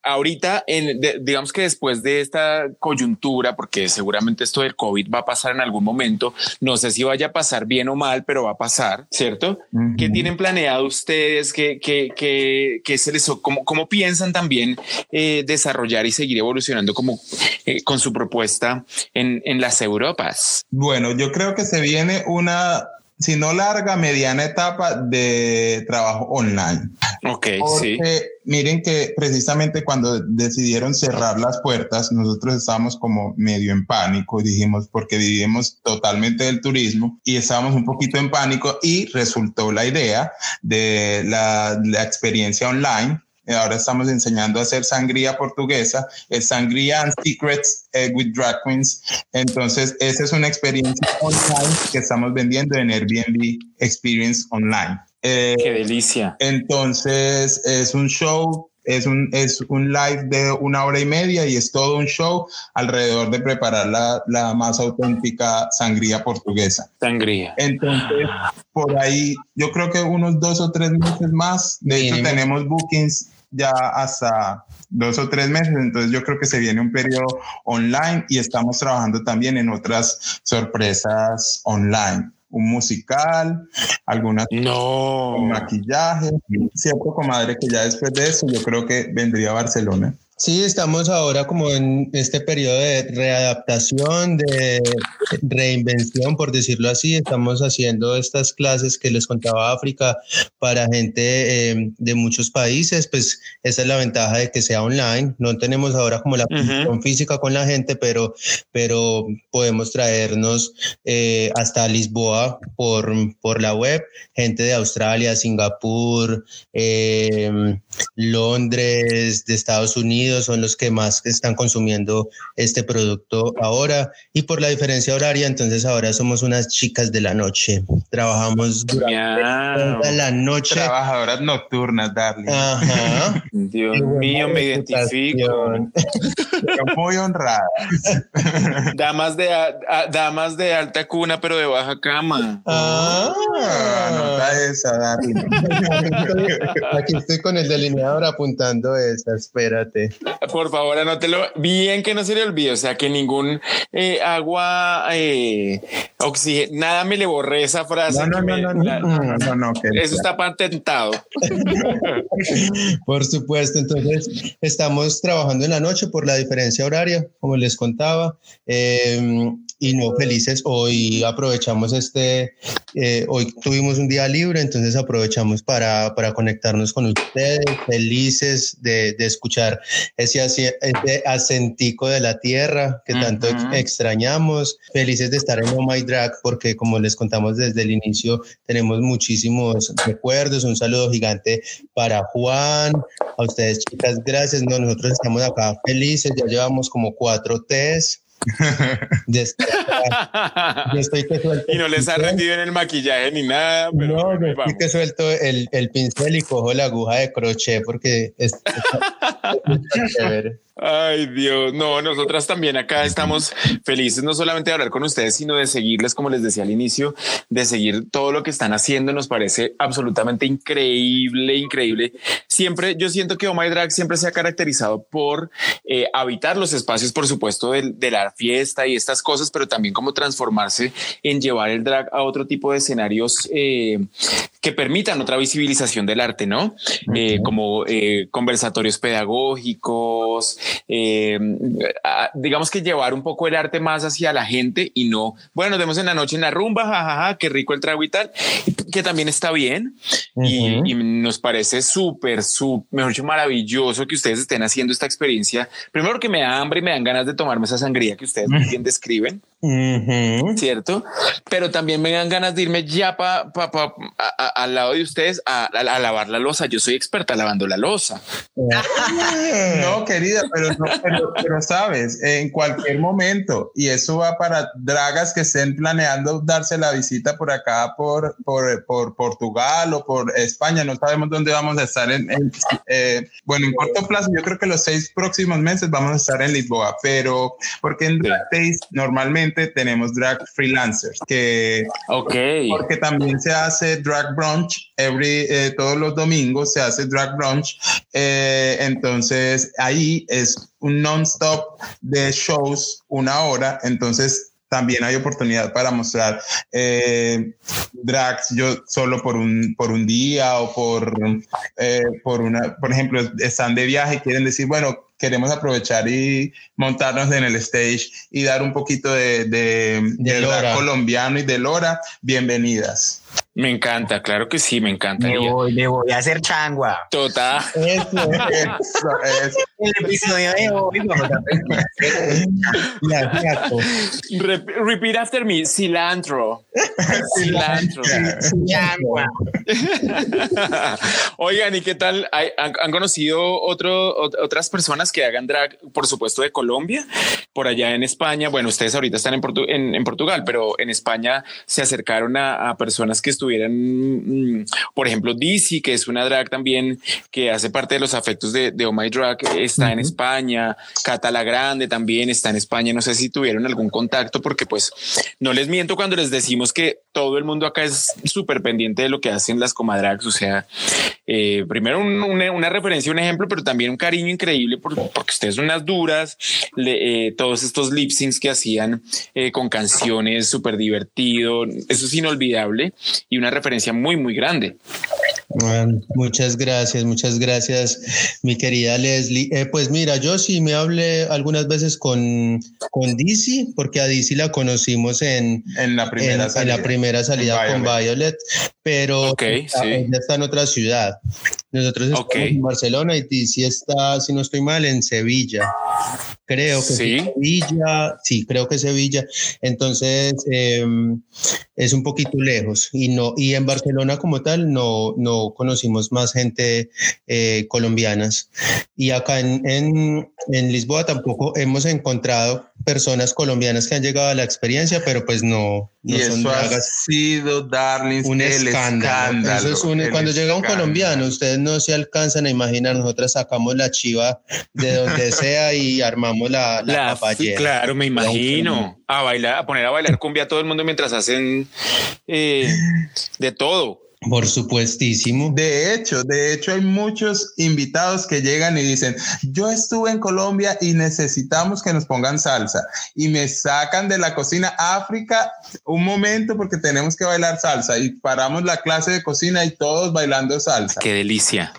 ahorita, en, digamos que después de esta coyuntura, porque seguramente esto del COVID va a pasar en algún momento, no sé si vaya a pasar bien o mal, pero va a pasar, ¿cierto? ¿Qué tienen planeado ustedes? ¿Qué, qué, qué, qué se les, cómo, cómo piensan también eh, desarrollar y seguir evolucionando como eh, con su propuesta en, en las Europas? Bueno, yo creo que se viene una si no larga, mediana etapa de trabajo online. Ok, sí. Miren que precisamente cuando decidieron cerrar las puertas, nosotros estábamos como medio en pánico, dijimos, porque vivimos totalmente del turismo y estábamos un poquito en pánico y resultó la idea de la, experiencia online Ahora estamos enseñando a hacer sangría portuguesa, es sangría and secrets eh, with drag queens. Entonces, esa es una experiencia online que estamos vendiendo en Airbnb Experience Online. Eh, Qué delicia. Entonces, es un show es un, es un live de una hora y media y es todo un show alrededor de preparar la, la más auténtica sangría portuguesa. Sangría. Entonces, por ahí, yo creo que unos dos o tres meses más. De hecho, tenemos bookings ya hasta dos o tres meses, entonces yo creo que se viene un periodo online y estamos trabajando también en otras sorpresas online un musical, alguna no. maquillaje, cierto comadre que ya después de eso yo creo que vendría a Barcelona. Sí, estamos ahora como en este periodo de readaptación, de reinvención, por decirlo así. Estamos haciendo estas clases que les contaba África para gente eh, de muchos países. Pues esa es la ventaja de que sea online. No tenemos ahora como la uh física con la gente, pero, pero podemos traernos eh, hasta Lisboa por, por la web, gente de Australia, Singapur, eh, Londres, de Estados Unidos son los que más están consumiendo este producto ahora y por la diferencia horaria, entonces ahora somos unas chicas de la noche. Trabajamos durante toda la noche. Trabajadoras nocturnas, darling. Ajá. Dios mío, me identifico. Muy honrada. Damas de, damas de alta cuna, pero de baja cama. Ah, nota esa, darling. Aquí estoy con el delineador apuntando esa, espérate. Por favor, anótelo bien que no se le olvide. O sea, que ningún eh, agua, eh, oxígeno, nada me le borré esa frase. No, no, no, no, no, Eso está patentado. por supuesto. Entonces, estamos trabajando en la noche por la diferencia horaria, como les contaba. Eh, y no felices. Hoy aprovechamos este, eh, hoy tuvimos un día libre, entonces aprovechamos para, para conectarnos con ustedes, felices de, de escuchar ese, ese, acentico de la tierra que tanto extrañamos, felices de estar en Oh My Drag porque como les contamos desde el inicio, tenemos muchísimos recuerdos, un saludo gigante para Juan, a ustedes chicas, gracias, no, nosotros estamos acá felices, ya llevamos como cuatro y no les ha rendido en el maquillaje ni nada. Pero no, estoy que suelto el, el, pincel y cojo la aguja de crochet porque es, Ay, Dios, no, nosotras también acá estamos felices no solamente de hablar con ustedes, sino de seguirles, como les decía al inicio, de seguir todo lo que están haciendo. Nos parece absolutamente increíble, increíble. Siempre, yo siento que Oh My Drag siempre se ha caracterizado por eh, habitar los espacios, por supuesto, de, la fiesta y estas cosas, pero también como transformarse en llevar el drag a otro tipo de escenarios eh, que permitan otra visibilización del arte, ¿no? Eh, como conversatorios pedagógicos, eh, digamos que llevar un poco el arte más hacia la gente y no, bueno, nos vemos en la noche en la rumba, jajaja, qué rico el trago y tal, que también está bien y, nos parece súper, súper, mejor dicho, maravilloso que ustedes estén haciendo esta experiencia. Primero que me da hambre y me dan ganas de tomarme esa sangría que ustedes bien describen. ¿Cierto? Pero también me dan ganas de irme ya pa, pa, al lado de ustedes a, lavar la losa. Yo soy experta lavando la losa. no, querida, pero, pero, sabes, en cualquier momento, y eso va para dragas que estén planeando darse la visita por acá, por, por, por Portugal o por España, no sabemos dónde vamos a estar en, eh, bueno, en corto plazo, yo creo que los seis próximos meses vamos a estar en Lisboa, pero porque en Drag normalmente tenemos drag freelancers, que okay. porque también se hace drag brunch, every, eh, todos los domingos se hace drag brunch, eh, entonces ahí es un non-stop de shows, una hora, entonces también hay oportunidad para mostrar eh, drags yo solo por un, por un día o por, por una, por ejemplo, están de viaje, quieren decir, bueno, queremos aprovechar y montarnos en el stage y dar un poquito de, de, de, colombiano y de Lora. Bienvenidas. Me encanta, claro que sí, me encanta. Me voy, me voy a hacer changua. Total. Eso, eso, El episodio de hoy vamos a Repeat after me, cilantro. cilantro. Changua. Oigan, ¿y qué tal? ¿Han, conocido otro, otras personas que hagan drag, por supuesto, de Colombia? Por allá en España, bueno, ustedes ahorita están en, en, Portugal, pero en España se acercaron a, a personas que estuvieron estuvieran, mm, por ejemplo, Dizzy, que es una drag también que hace parte de los afectos de, de Oh My Drag, está en España, Cata la Grande también está en España, no sé si tuvieron algún contacto, porque pues no les miento cuando les decimos que todo el mundo acá es súper pendiente de lo que hacen las comadrags, o sea, eh, primero una, referencia, un ejemplo, pero también un cariño increíble porque ustedes son unas duras, eh, todos estos lip syncs que hacían eh, con canciones súper divertido, eso es inolvidable y una referencia muy, muy grande. Muchas gracias, muchas gracias, mi querida Leslie. Eh, pues mira, yo sí me hablé algunas veces con, con Dizzy, porque a Dizzy la conocimos en, en la primera salida, en la primera salida con Violet, pero okay, está, sí. está en otra ciudad. Nosotros estamos Okay. en Barcelona y Dizzy está, si no estoy mal, en Sevilla. Creo que Sí. Sevilla, sí, creo que Sevilla. Entonces eh, es un poquito lejos y no y en Barcelona como tal no no conocimos más gente eh, colombianas y acá en, en, en Lisboa tampoco hemos encontrado personas colombianas que han llegado a la experiencia, pero pues no, no y son eso ha dragas. sido, darlings, Un el escándalo. escándalo. Eso es un- el cuando llega un escándalo. colombiano, ustedes no se alcanzan a imaginar, nosotros sacamos la chiva de donde sea y armamos la, la, La- papayera. claro, me imagino. A bailar, a poner a bailar cumbia a todo el mundo mientras hacen eh, de todo. Por supuestísimo. De hecho, de hecho hay muchos invitados que llegan y dicen, yo estuve en Colombia y necesitamos que nos pongan salsa. Y me sacan de la cocina África un momento porque tenemos que bailar salsa. Y paramos la clase de cocina y todos bailando salsa. Qué delicia.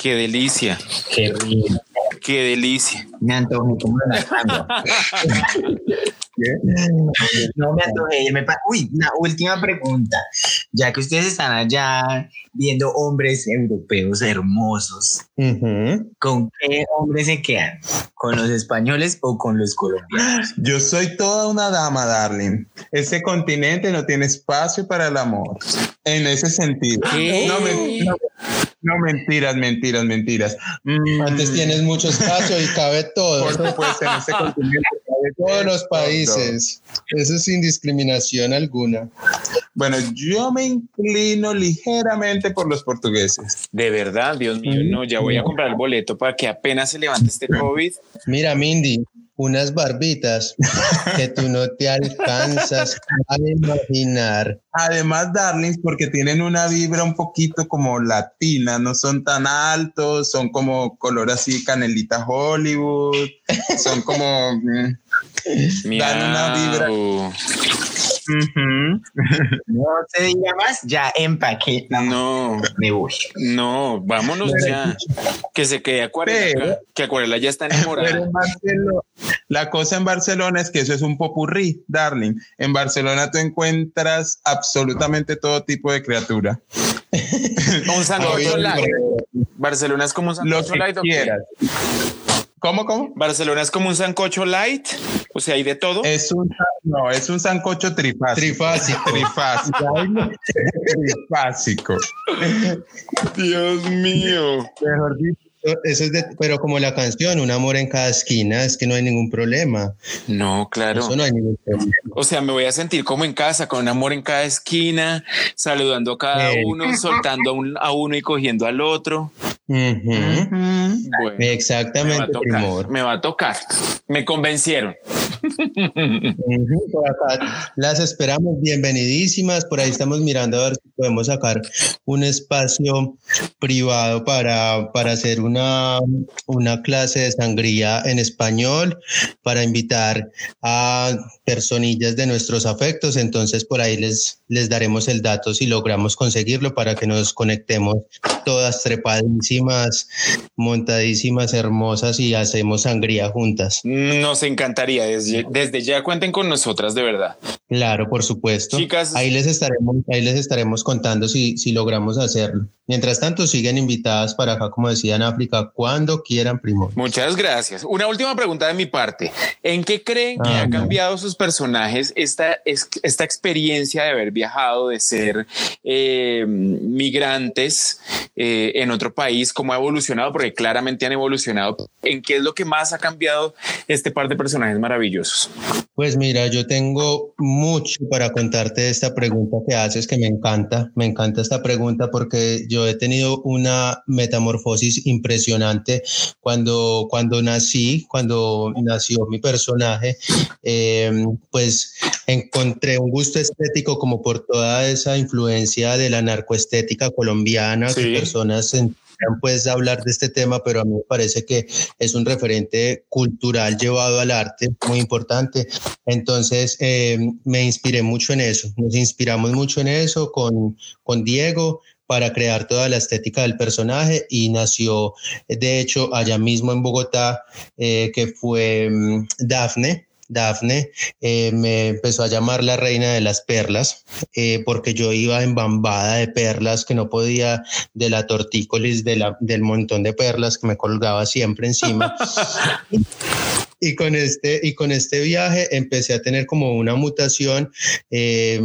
Qué delicia. Qué rico. Qué delicia. Me antojé No me antojé. me pa- Uy, una última pregunta. Ya que ustedes están allá viendo hombres europeos hermosos. ¿con qué hombres se quedan? ¿Con los españoles o con los colombianos? Yo soy toda una dama, darling. Ese continente no tiene espacio para el amor. En ese sentido. ¿Qué? No, men- no, no, mentiras, mentiras, mentiras. Mm, Antes tienes mucho espacio y cabe todo. Por supuesto, en ese continente. cabe Todos los todo. Países. Eso es sin discriminación alguna. Bueno, yo me inclino ligeramente por los portugueses. De verdad, Dios mío, no, ya voy a comprar el boleto para que apenas se levante este COVID. Mira, Mindy, unas barbitas que tú no te alcanzas a imaginar. Además, darlings, porque tienen una vibra un poquito como latina, no son tan altos, son como color así canelita Hollywood, son como... mm, Dan una vibra. No se diga más, ya empaqué. No, Me voy. no, vámonos ya. Que se quede Acuarela. Pero- que Acuarela ya está Pero enamorada. en Barcelona, la cosa en Barcelona es que eso es un popurrí, darling. En Barcelona tú encuentras absolutamente todo tipo de criatura. Un light. Barcelona es como un Lo sancocho que quieras. ¿Cómo, cómo? Barcelona es como un sancocho light. O sea, hay de todo. Es un, no, es un sancocho trifásico. Trifásico. Trifásico. Trifásico. Dios mío. Mejor dicho, Eso es de, pero como la canción, un amor en cada esquina, es que no hay ningún problema. No, claro. Eso no hay ningún problema. O sea, me voy a sentir como en casa, con un amor en cada esquina, saludando a cada Eh. uno, soltando a, un- a uno y cogiendo al otro. Ujú. Bueno, me va a Exactamente, tocar. primor. Me va a tocar. Me convencieron. Acá las esperamos bienvenidísimas. Por ahí estamos mirando a ver si podemos sacar un espacio privado para, para hacer una, una clase de sangría en español, para invitar a personillas de nuestros afectos. Entonces por ahí les, les daremos el dato si logramos conseguirlo para que nos conectemos todas trepadísimas, montadísimas, hermosas y hacemos sangría juntas. Nos encantaría. Desde, desde ya cuenten con nosotras, de verdad. Claro, por supuesto. Chicas. ahí les estaremos, ahí les estaremos contando si, si logramos hacerlo. Mientras tanto, siguen invitadas para acá, como decía en África, cuando quieran, primo. Muchas gracias. Una última pregunta de mi parte. ¿En qué creen que Ah, ha no. cambiado sus personajes esta, es- esta experiencia de haber viajado, de ser eh, migrantes eh, en otro país? ¿Cómo ha evolucionado? Porque claramente han evolucionado. ¿En qué es lo que más ha cambiado este par de personajes maravillosos? Pues mira, yo tengo mucho para contarte de esta pregunta que haces, que me encanta. Me encanta esta pregunta porque yo he tenido una metamorfosis impresionante cuando, cuando nací, cuando nació mi personaje. eh, pues encontré un gusto estético como por toda esa influencia de la narcoestética colombiana Sí. que personas en- pues hablar de este tema, pero a mí me parece que es un referente cultural llevado al arte muy importante. Entonces eh, me inspiré mucho en eso, nos inspiramos mucho en eso con, con Diego para crear toda la estética del personaje y nació, de hecho, allá mismo en Bogotá, eh, que fue mm, Dafne. Dafne eh, me empezó a llamar la reina de las perlas eh, porque yo iba embambada de perlas que no podía de la tortícolis de la, del montón de perlas que me colgaba siempre encima. y con este y con este viaje empecé a tener como una mutación eh,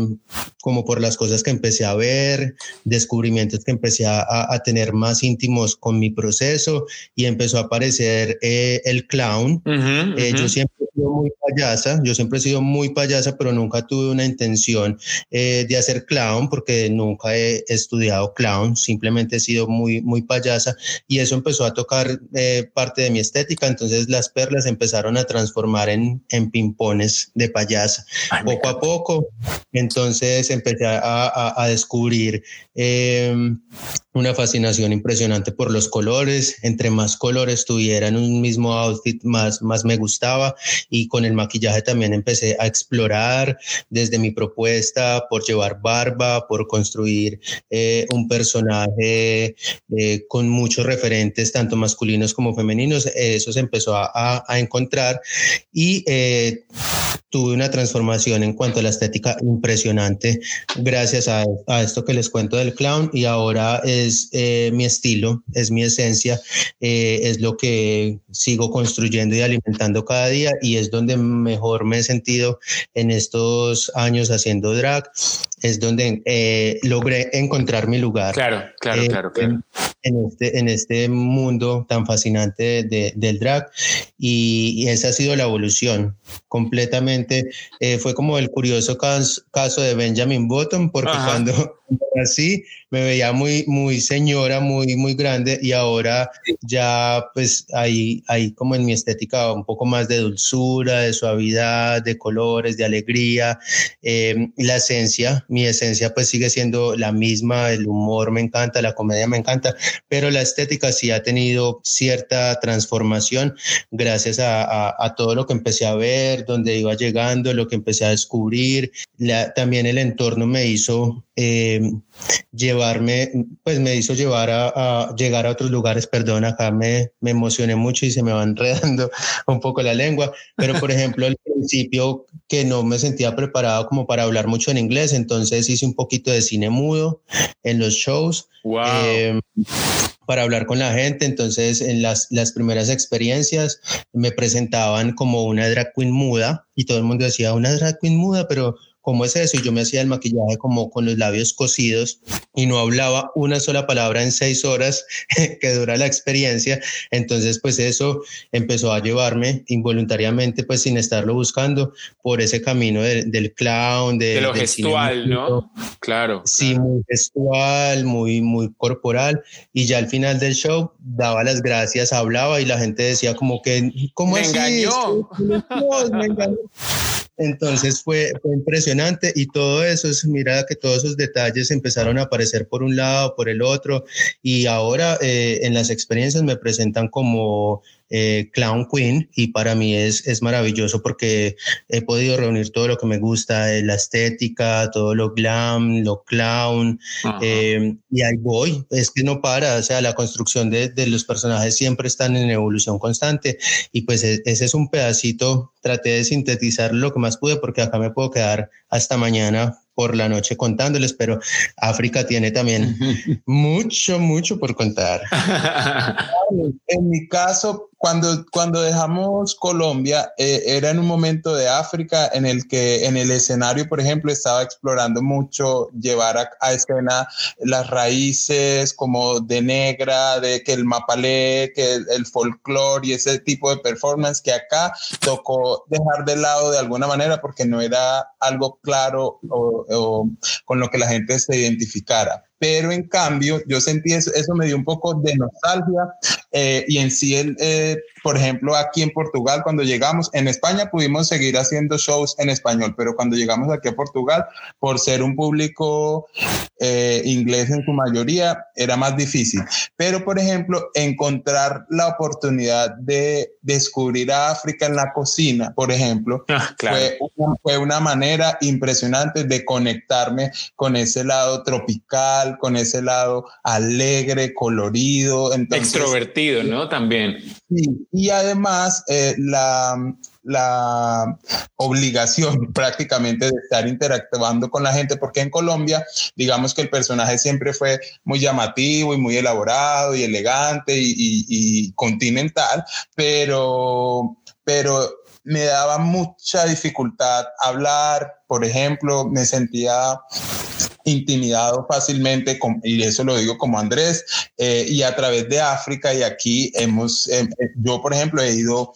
como por las cosas que empecé a ver descubrimientos que empecé a, a, tener más íntimos con mi proceso y empezó a aparecer eh, el clown uh -huh, uh -huh. Eh, yo siempre he sido muy payasa yo siempre he sido muy payasa pero nunca tuve una intención eh, de hacer clown porque nunca he estudiado clown simplemente he sido muy muy payasa y eso empezó a tocar eh, parte de mi estética entonces las perlas empezaron a transformar en, en pimpones de payasa. Ay, poco a poco, entonces empecé a, a, a descubrir eh, una fascinación impresionante por los colores. Entre más colores tuviera en un mismo outfit, más, más me gustaba. Y con el maquillaje también empecé a explorar desde mi propuesta por llevar barba, por construir eh, un personaje eh, con muchos referentes, tanto masculinos como femeninos. Eso se empezó a, a, a encontrar y eh, tuve una transformación en cuanto a la estética impresionante gracias a, a esto que les cuento del clown y ahora es eh, mi estilo, es mi esencia, eh, es lo que sigo construyendo y alimentando cada día y es donde mejor me he sentido en estos años haciendo drag, es donde eh, logré encontrar mi lugar. Claro, claro, claro. claro. En, en, este, en este mundo tan fascinante de, de, del drag y, y, esa ha sido la evolución completamente. Fue como el curioso caso, caso de Benjamin Button, porque Ajá. cuando así me veía muy, muy señora, muy, muy grande y ahora ya pues hay, hay como en mi estética un poco más de dulzura, de suavidad, de colores, de alegría. Eh, la esencia, mi esencia pues sigue siendo la misma, el humor me encanta, la comedia me encanta, pero la estética sí ha tenido cierta transformación gracias a, a, a todo lo que empecé a ver, donde iba llegando, lo que empecé a descubrir. La, también el entorno me hizo eh, llevarme, pues me hizo llevar a, a, llegar a otros lugares, perdón, acá me, me emocioné mucho y se me va enredando un poco la lengua, pero por ejemplo al principio que no me sentía preparado como para hablar mucho en inglés, entonces hice un poquito de cine mudo en los shows. Wow. Eh, para hablar con la gente. Entonces, en las, las primeras experiencias me presentaban como una drag queen muda y todo el mundo decía, una drag queen muda, pero ¿cómo es eso? Y yo me hacía el maquillaje como con los labios cosidos y no hablaba una sola palabra en seis horas que dura la experiencia. Entonces, pues eso empezó a llevarme involuntariamente, pues sin estarlo buscando, por ese camino de, del clown, de, de lo gestual, ¿no? Claro. Sí, claro. muy gestual, muy, muy corporal. Y ya al final del show daba las gracias, hablaba y la gente decía como que, ¿cómo me así? Engañó. me engañó. Entonces fue, fue, impresionante y todo eso es, mira que todos esos detalles empezaron a aparecer por un lado, por el otro y ahora eh, en las experiencias me presentan como eh, Clown Queen y para mí es, es maravilloso porque he podido reunir todo lo que me gusta, eh, la estética, todo lo glam, lo clown eh, y ahí voy, es que no para, o sea, la construcción de, de, los personajes siempre están en evolución constante y pues e, ese es un pedacito, traté de sintetizar lo que más pude porque acá me puedo quedar hasta mañana por la noche contándoles, pero África tiene también mucho, mucho por contar. en mi caso, cuando, cuando dejamos Colombia, eh, era en un momento de África en el que en el escenario, por ejemplo, estaba explorando mucho llevar a, a escena las raíces como de negra, de que el mapalé, que el, el folclore y ese tipo de performance que acá tocó dejar de lado de alguna manera porque no era algo claro o, o con lo que la gente se identificara pero en cambio yo sentí eso, eso me dio un poco de nostalgia eh, y en sí, el, eh, por ejemplo, aquí en Portugal, cuando llegamos, en España pudimos seguir haciendo shows en español, pero cuando llegamos aquí a Portugal, por ser un público eh, inglés en su mayoría, era más difícil. Pero, por ejemplo, encontrar la oportunidad de descubrir a África en la cocina, por ejemplo, ah, claro. fue, una, fue una manera impresionante de conectarme con ese lado tropical, con ese lado alegre, colorido. Extrovertido, ¿no? También. Y además eh, la la obligación prácticamente de estar interactuando con la gente, porque en Colombia, digamos que el personaje siempre fue muy llamativo y muy elaborado y elegante y, continental, pero, pero me daba mucha dificultad hablar, por ejemplo, me sentía intimidado fácilmente, con, y eso lo digo como Andrés, eh, y a través de África y aquí hemos, eh, eh, yo por ejemplo he ido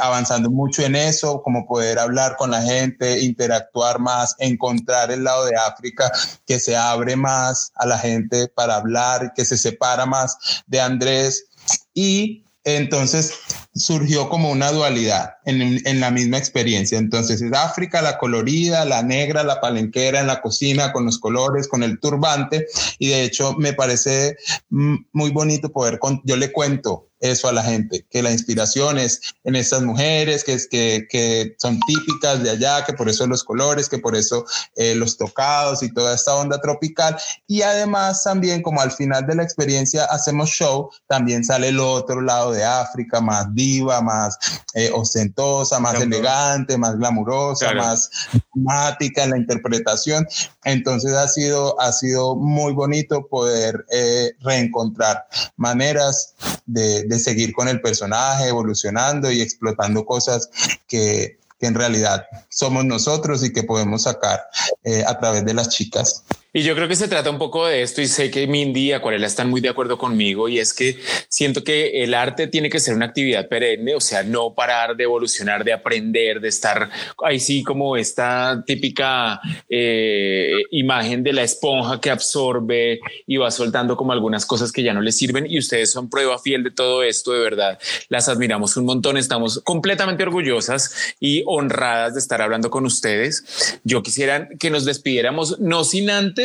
avanzando mucho en eso, como poder hablar con la gente, interactuar más, encontrar el lado de África que se abre más a la gente para hablar, que se separa más de Andrés. Y entonces surgió como una dualidad en, la misma experiencia. Entonces es África, la colorida, la negra, la palenquera en la cocina, con los colores, con el turbante. Y de hecho me parece mm, muy bonito poder, yo le cuento eso a la gente, que la inspiración es en estas mujeres, que, es, que, que son típicas de allá, que por eso los colores, que por eso eh, los tocados y toda esta onda tropical. Y además también como al final de la experiencia hacemos show, también sale el otro lado de África, más viva, más eh, más elegante, más glamurosa, más dramática en la interpretación. Entonces ha sido, ha sido muy bonito poder eh, reencontrar maneras de, de seguir con el personaje, evolucionando y explotando cosas que, que en realidad somos nosotros y que podemos sacar eh, a través de las chicas. Y yo creo que se trata un poco de esto y sé que Mindy y Acuarela están muy de acuerdo conmigo y es que siento que el arte tiene que ser una actividad perenne, o sea, no parar de evolucionar, de aprender, de estar ahí sí como esta típica eh, imagen de la esponja que absorbe y va soltando como algunas cosas que ya no le sirven y ustedes son prueba fiel de todo esto, de verdad. Las admiramos un montón, estamos completamente orgullosas y honradas de estar hablando con ustedes. Yo quisiera que nos despidiéramos, no sin antes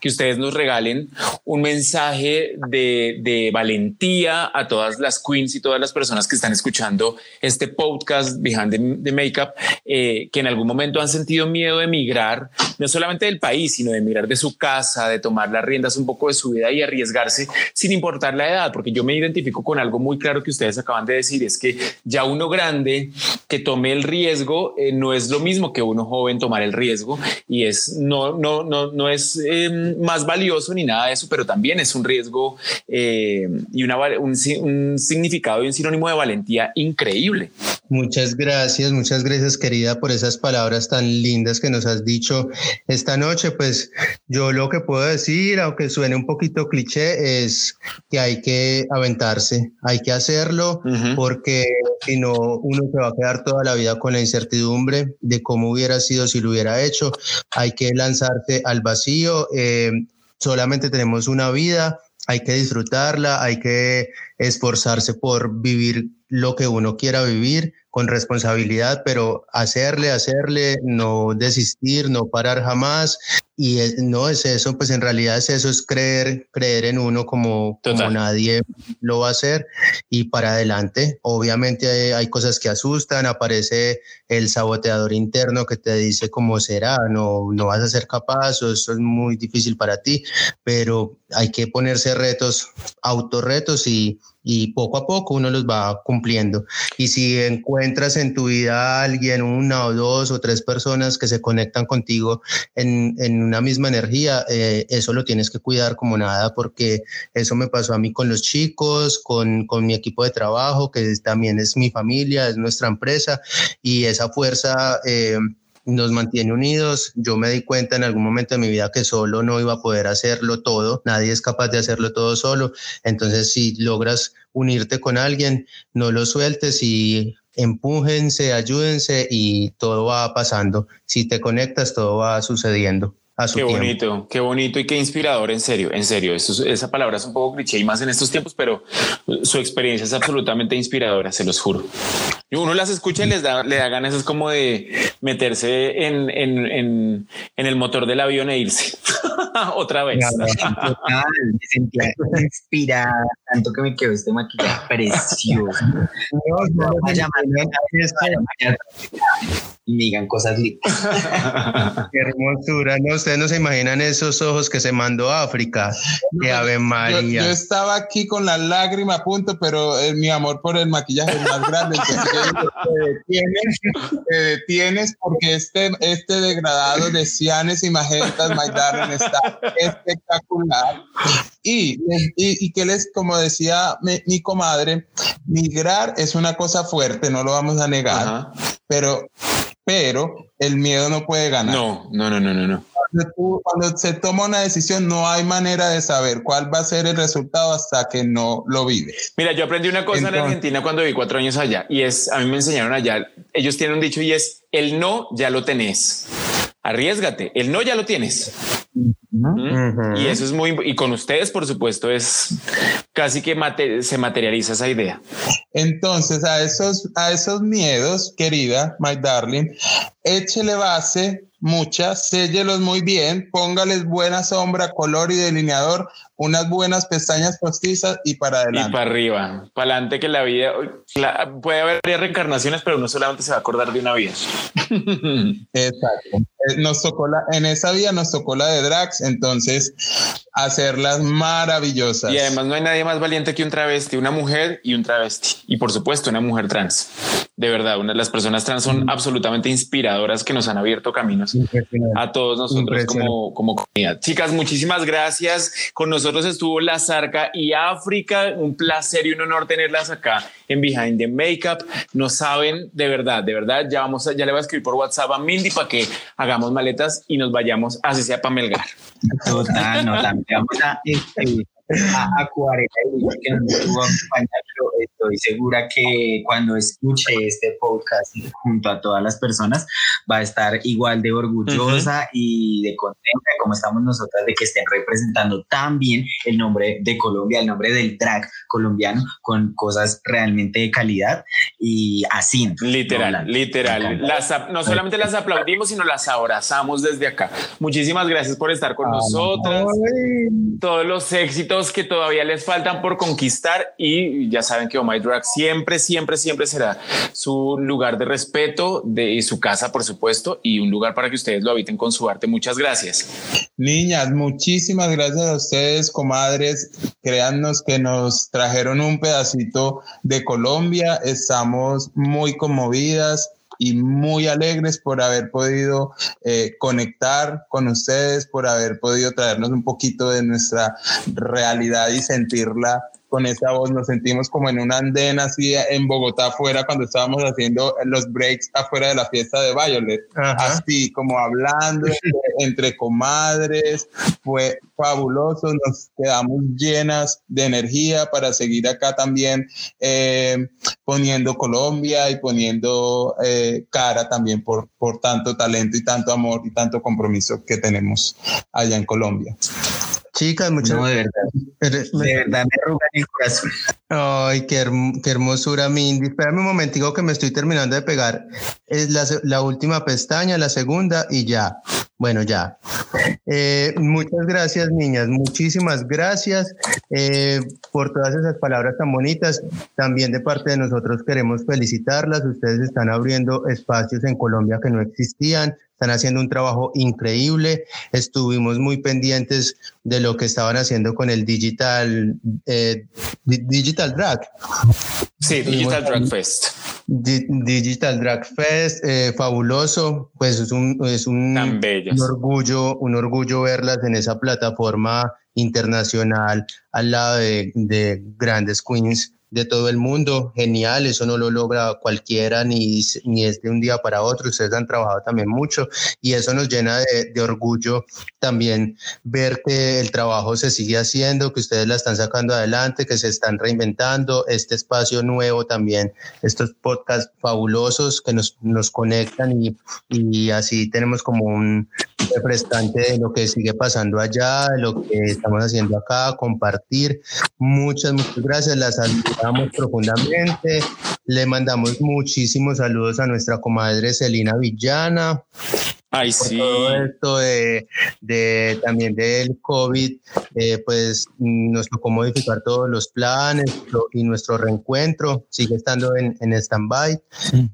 que ustedes nos regalen un mensaje de, valentía a todas las queens y todas las personas que están escuchando este podcast Behind the, Makeup, eh, que en algún momento han sentido miedo de emigrar, no solamente del país, sino de emigrar de su casa, de tomar las riendas un poco de su vida y arriesgarse sin importar la edad, porque yo me identifico con algo muy claro que ustedes acaban de decir, es que ya uno grande que tome el riesgo eh, no es lo mismo que uno joven tomar el riesgo y es no no no no es Em, más valioso ni nada de eso, pero también es un riesgo eh, y un, un significado y un sinónimo de valentía increíble. Muchas gracias, muchas gracias querida por esas palabras tan lindas que nos has dicho esta noche. Pues yo lo que puedo decir, aunque suene un poquito cliché, es que hay que aventarse, hay que hacerlo, porque si no, uno se va a quedar toda la vida con la incertidumbre de cómo hubiera sido si lo hubiera hecho. Hay que lanzarse al vacío. Eh, solamente tenemos una vida, hay que disfrutarla, hay que esforzarse por vivir lo que uno quiera vivir con responsabilidad, pero hacerle, hacerle, no desistir, no parar jamás. Y no es eso, pues en realidad es eso, es creer, creer en uno como, como nadie lo va a hacer y para adelante. Obviamente hay, cosas que asustan, aparece el saboteador interno que te dice cómo será, no, no vas a ser capaz o eso es muy difícil para ti, pero hay que ponerse retos, autorretos y, y poco a poco uno los va cumpliendo. Y si encuentras en tu vida a alguien, una o dos o tres personas que se conectan contigo en, en una misma energía, eh, eso lo tienes que cuidar como nada, porque eso me pasó a mí con los chicos, con, con mi equipo de trabajo, que también es mi familia, es nuestra empresa, y esa fuerza... Eh, nos mantiene unidos. Yo me di cuenta en algún momento de mi vida que solo no iba a poder hacerlo todo. Nadie es capaz de hacerlo todo solo. Entonces, si logras unirte con alguien, no lo sueltes y empújense, ayúdense y todo va pasando. Si te conectas, todo va sucediendo. qué bonito, qué bonito y qué inspirador, en serio, en serio. esa palabra es un poco cliché y más en estos tiempos, pero su experiencia es absolutamente inspiradora, se los juro. Uno las escucha y les da, le da ganas, es como de meterse en, en, en, en el motor del avión e irse otra vez. Total, me sentía inspirada, tanto que me quedó este maquillaje precioso. No, no, no, y me digan cosas lindas. Qué hermosura, no, ustedes no se imaginan esos ojos que se mandó a África. que Ave María. Yo, estaba aquí con la lágrima a punto, pero eh, mi amor por el maquillaje es más grande. Te, detienes, porque este, este degradado de cianes y magentas, My Darling, está espectacular. Y, y, que les, como decía mi, mi, comadre, migrar es una cosa fuerte, no lo vamos a negar, pero pero el miedo no puede ganar. No, no, no, no, no. Cuando, se toma una decisión no hay manera de saber cuál va a ser el resultado hasta que no lo vives. Mira, yo aprendí una cosa en Argentina cuando viví cuatro años allá y es, a mí me enseñaron allá, ellos tienen un dicho y es, el no ya lo tenés. Arriesgate, el no ya lo tienes. Y eso es muy, y con ustedes, por supuesto, es casi que se materializa esa idea. Entonces, a esos, a esos miedos, querida, my darling, échele base muchas, séllelos muy bien, póngales buena sombra, color y delineador, unas buenas pestañas postizas y para adelante. Y para arriba, para adelante que la vida, puede haber reencarnaciones, pero uno solamente se va a acordar de una vida. Exacto. Eh, nos tocó la, en esa vida nos tocó la de Drax, entonces hacerlas maravillosas. Y además no hay nadie más valiente que un travesti, una mujer y un travesti. Y por supuesto una mujer trans. De verdad, una, las personas trans son absolutamente inspiradoras que nos han abierto caminos a todos nosotros como, como comunidad. Chicas, muchísimas gracias. Con nosotros estuvo La Zarca y África. Un placer y un honor tenerlas acá en Behind the Makeup. No saben, de verdad, de verdad, ya vamos a, ya le voy a escribir por WhatsApp a Mindy para que hagamos maletas y nos vayamos, así sea para Melgar. Total, no, también vamos a a, a que nos estuvo acompañando. Estoy segura que cuando escuche este podcast junto a todas las personas va a estar igual de orgullosa y de contenta como estamos nosotras de que estén representando tan bien el nombre de Colombia, el nombre del drag colombiano con cosas realmente de calidad y así. Literal, literal. Las, no solamente las aplaudimos, sino las abrazamos desde acá. Muchísimas gracias por estar con nosotras. Todos los éxitos que todavía les faltan por conquistar y ya saben que Oh My Drag siempre, siempre, siempre será su lugar de respeto de su casa, por supuesto, y un lugar para que ustedes lo habiten con su arte. Muchas gracias. Niñas, muchísimas gracias a ustedes, comadres. Créannos que nos trajeron un pedacito de Colombia. Estamos muy conmovidas y muy alegres por haber podido eh, conectar con ustedes, por haber podido traernos un poquito de nuestra realidad y sentirla con esa voz, nos sentimos como en un andén así en Bogotá afuera cuando estábamos haciendo los breaks afuera de la fiesta de Violet, así como hablando entre, comadres, fue fabuloso, nos quedamos llenas de energía para seguir acá también eh, poniendo Colombia y poniendo eh, cara también por, por tanto talento y tanto amor y tanto compromiso que tenemos allá en Colombia. Chicas, muchas no, de verdad. De verdad me arrugan el corazón. Ay, qué, qué, hermosura, Mindy. Espérame un momentico que me estoy terminando de pegar. Es la, la última pestaña, la segunda y ya. Bueno, ya. Eh, muchas gracias, niñas. Muchísimas gracias eh, por todas esas palabras tan bonitas. También de parte de nosotros queremos felicitarlas. Ustedes están abriendo espacios en Colombia que no existían están haciendo un trabajo increíble. Estuvimos muy pendientes de lo que estaban haciendo con el Digital, eh, Digital Drag. Sí, Digital Drag Fest. Digital Drag Fest, eh, fabuloso, pues es un, es un, un, orgullo, un orgullo verlas en esa plataforma internacional al lado de, de grandes queens de todo el mundo. Genial, eso no lo logra cualquiera ni, ni es de un día para otro. Ustedes han trabajado también mucho y eso nos llena de, de, orgullo también ver que el trabajo se sigue haciendo, que ustedes la están sacando adelante, que se están reinventando. Este espacio nuevo también, estos podcasts fabulosos que nos, nos conectan y, y así tenemos como un refrescante de lo que sigue pasando allá, de lo que estamos haciendo acá, compartir. Muchas, muchas gracias. Las saludamos profundamente Le mandamos muchísimos saludos a nuestra comadre Celina Villana, Ay, sí. Todo esto de, de, también del COVID, eh, pues nos tocó modificar todos los planes y nuestro reencuentro sigue estando en, en stand-by,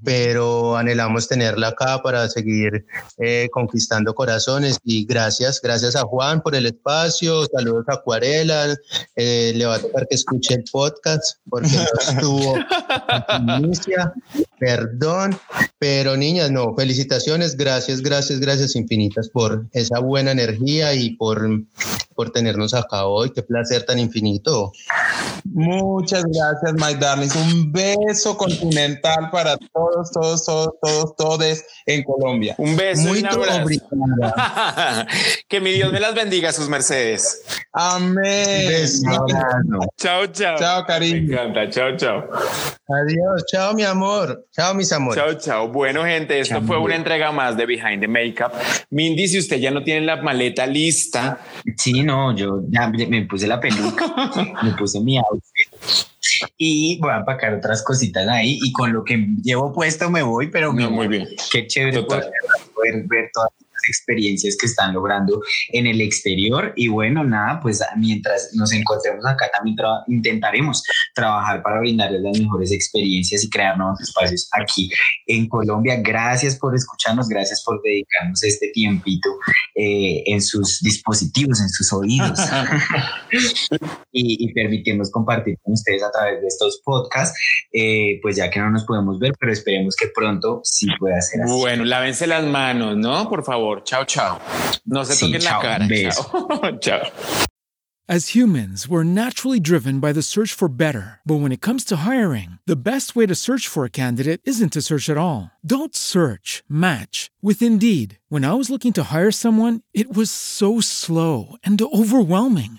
pero anhelamos tenerla acá para seguir eh, conquistando corazones. Y gracias, gracias a Juan por el espacio, saludos a Acuarela, eh, le va a tocar que escuche el podcast porque no estuvo en inicia, perdón, pero niñas, no, felicitaciones, gracias, gracias gracias, gracias infinitas por esa buena energía y por, por tenernos acá hoy. Qué placer tan infinito. Muchas gracias, my darlings. Un beso continental para todos, todos, todos, todos, todos en Colombia. Un beso. Muy abrazo. que mi Dios me las bendiga, sus mercedes. Amén. Chao, chao. Chao, cariño. Me encanta. Chao, chao. Adiós. Chao, mi amor. Chao, mis amores. Chao, chao. Bueno, gente, esto fue una entrega más de Behind the Makeup. Mindy, si usted ya no tiene la maleta lista. Sí, no, yo ya me puse la peluca, me puse mi outfit y voy a empacar otras cositas ahí y con lo que llevo puesto me voy, pero no, muy bien. Qué chévere poder, poder ver todas experiencias que están logrando en el exterior. Y bueno, nada, pues mientras nos encontremos acá también intentaremos trabajar para brindarles las mejores experiencias y crear nuevos espacios aquí en Colombia. Gracias por escucharnos, gracias por dedicarnos este tiempito eh, en sus dispositivos, en sus oídos y, y, permitirnos compartir con ustedes a través de estos podcasts, eh, pues ya que no nos podemos ver, pero esperemos que pronto sí pueda ser así. Bueno, lávense las manos, ¿no? Por favor. Chao, chao. No se sí, toquen chao, la cara. Chao. chao. As humans, we're naturally driven by the search for better. But when it comes to hiring, the best way to search for a candidate isn't to search at all. Don't search, match with Indeed. When I was looking to hire someone, it was so slow and overwhelming.